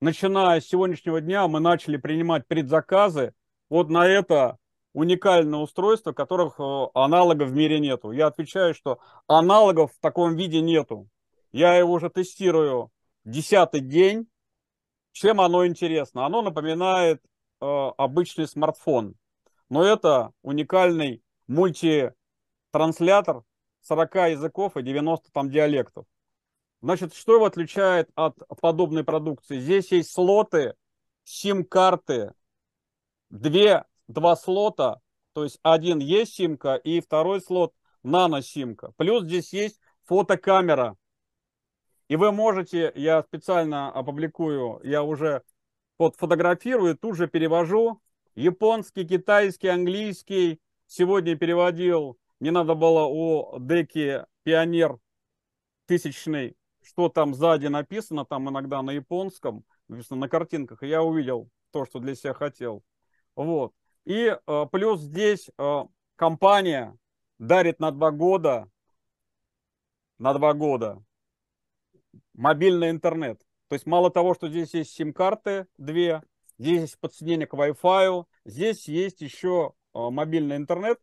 Начиная с сегодняшнего дня мы начали принимать предзаказы вот на это уникальное устройство, которых э, аналогов в мире нету. Я отвечаю, что аналогов в таком виде нету. Я его уже тестирую десятый день. Чем оно интересно? Оно напоминает э, обычный смартфон. Но это уникальный мультитранслятор 40 языков и 90 там диалектов. Значит, что его отличает от подобной продукции? Здесь есть слоты, сим-карты, две, два слота, то есть один есть симка и второй слот нано-симка. Плюс здесь есть фотокамера. И вы можете, я специально опубликую, я уже вот фотографирую, тут же перевожу Японский, китайский, английский. Сегодня переводил, не надо было о деке Пионер тысячный, что там сзади написано, там иногда на японском, написано на картинках, и я увидел то, что для себя хотел. Вот. И э, плюс здесь э, компания дарит на два года, на два года мобильный интернет. То есть мало того, что здесь есть сим-карты две, здесь есть подсоединение к Wi-Fi, здесь есть еще э, мобильный интернет.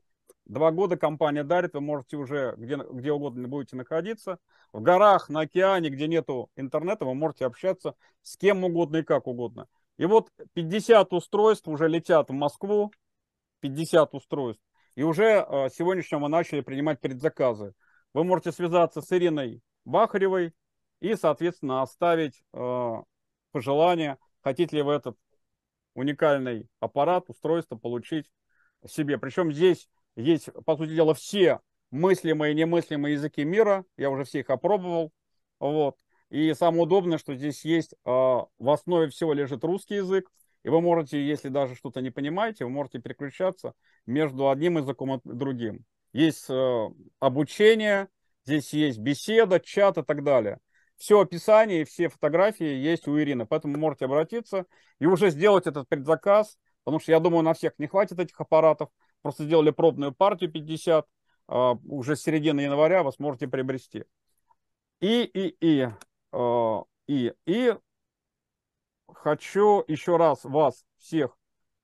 Два года компания дарит, вы можете уже где, где угодно будете находиться. В горах, на океане, где нету интернета, вы можете общаться с кем угодно и как угодно. И вот 50 устройств уже летят в Москву, 50 устройств. И уже э, сегодняшнего мы начали принимать предзаказы. Вы можете связаться с Ириной Бахаревой и, соответственно, оставить э, пожелание, хотите ли вы этот уникальный аппарат, устройство получить себе. Причем здесь есть, по сути дела, все мыслимые и немыслимые языки мира. Я уже все их опробовал. Вот. И самое удобное, что здесь есть, э, в основе всего лежит русский язык. И вы можете, если даже что-то не понимаете, вы можете переключаться между одним языком и другим. Есть э, обучение, здесь есть беседа, чат и так далее. Все описание и все фотографии есть у Ирины, поэтому можете обратиться и уже сделать этот предзаказ, потому что я думаю, на всех не хватит этих аппаратов. Просто сделали пробную партию 50, а, уже с середины января вы сможете приобрести. И, и, и, а, и, и хочу еще раз вас всех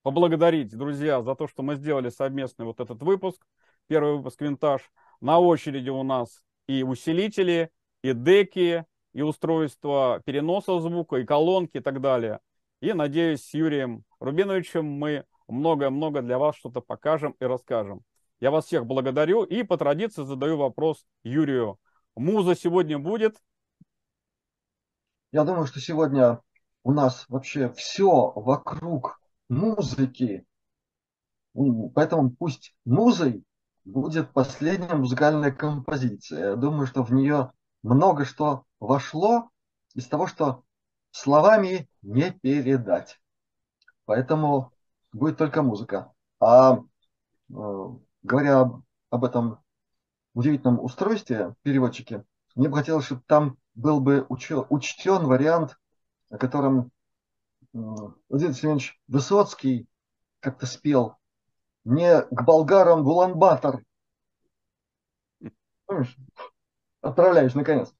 поблагодарить, друзья, за то, что мы сделали совместный вот этот выпуск, первый выпуск «Винтаж». На очереди у нас и усилители, и деки, и устройства переноса звука, и колонки и так далее. И, надеюсь, с Юрием Рубиновичем мы много-много для вас что-то покажем и расскажем. Я вас всех благодарю и по традиции задаю вопрос Юрию. Муза сегодня будет? Я думаю, что сегодня у нас вообще все вокруг музыки. Поэтому пусть музой будет последняя музыкальная композиция. Я думаю, что в нее много что вошло из того, что словами не передать. Поэтому будет только музыка. А э, говоря об этом удивительном устройстве, переводчике, мне бы хотелось, чтобы там был бы учтен вариант, о котором Владимир Семенович Высоцкий как-то спел не к болгарам Гуланбатор. Помнишь? Отправляюсь, наконец.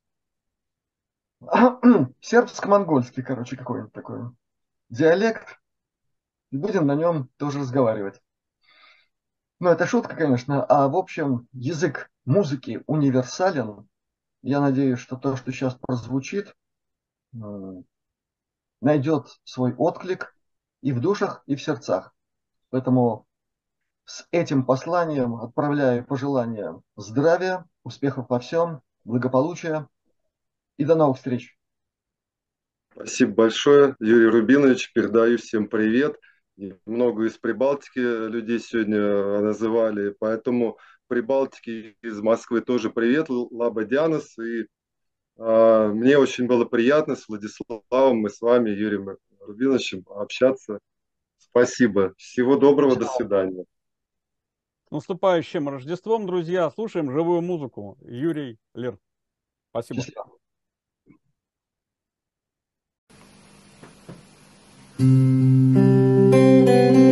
Сербско-монгольский, короче, какой-нибудь такой диалект. И будем на нем тоже разговаривать. Ну, это шутка, конечно. А в общем, язык музыки универсален. Я надеюсь, что то, что сейчас прозвучит, найдет свой отклик и в душах, и в сердцах. Поэтому с этим посланием отправляю пожелания здравия, успехов во всем, благополучия и до новых встреч. Спасибо большое, Юрий Рубинович. Передаю всем привет. Много из Прибалтики людей сегодня называли, поэтому Прибалтики из Москвы тоже привет, Лаба Дианос. И э, мне очень было приятно с Владиславом и с вами, Юрием Рубиновичем, общаться. Спасибо. Всего доброго, до свидания. С наступающим Рождеством, друзья. Слушаем живую музыку. Юрий Лер. Спасибо. Счастливо. Música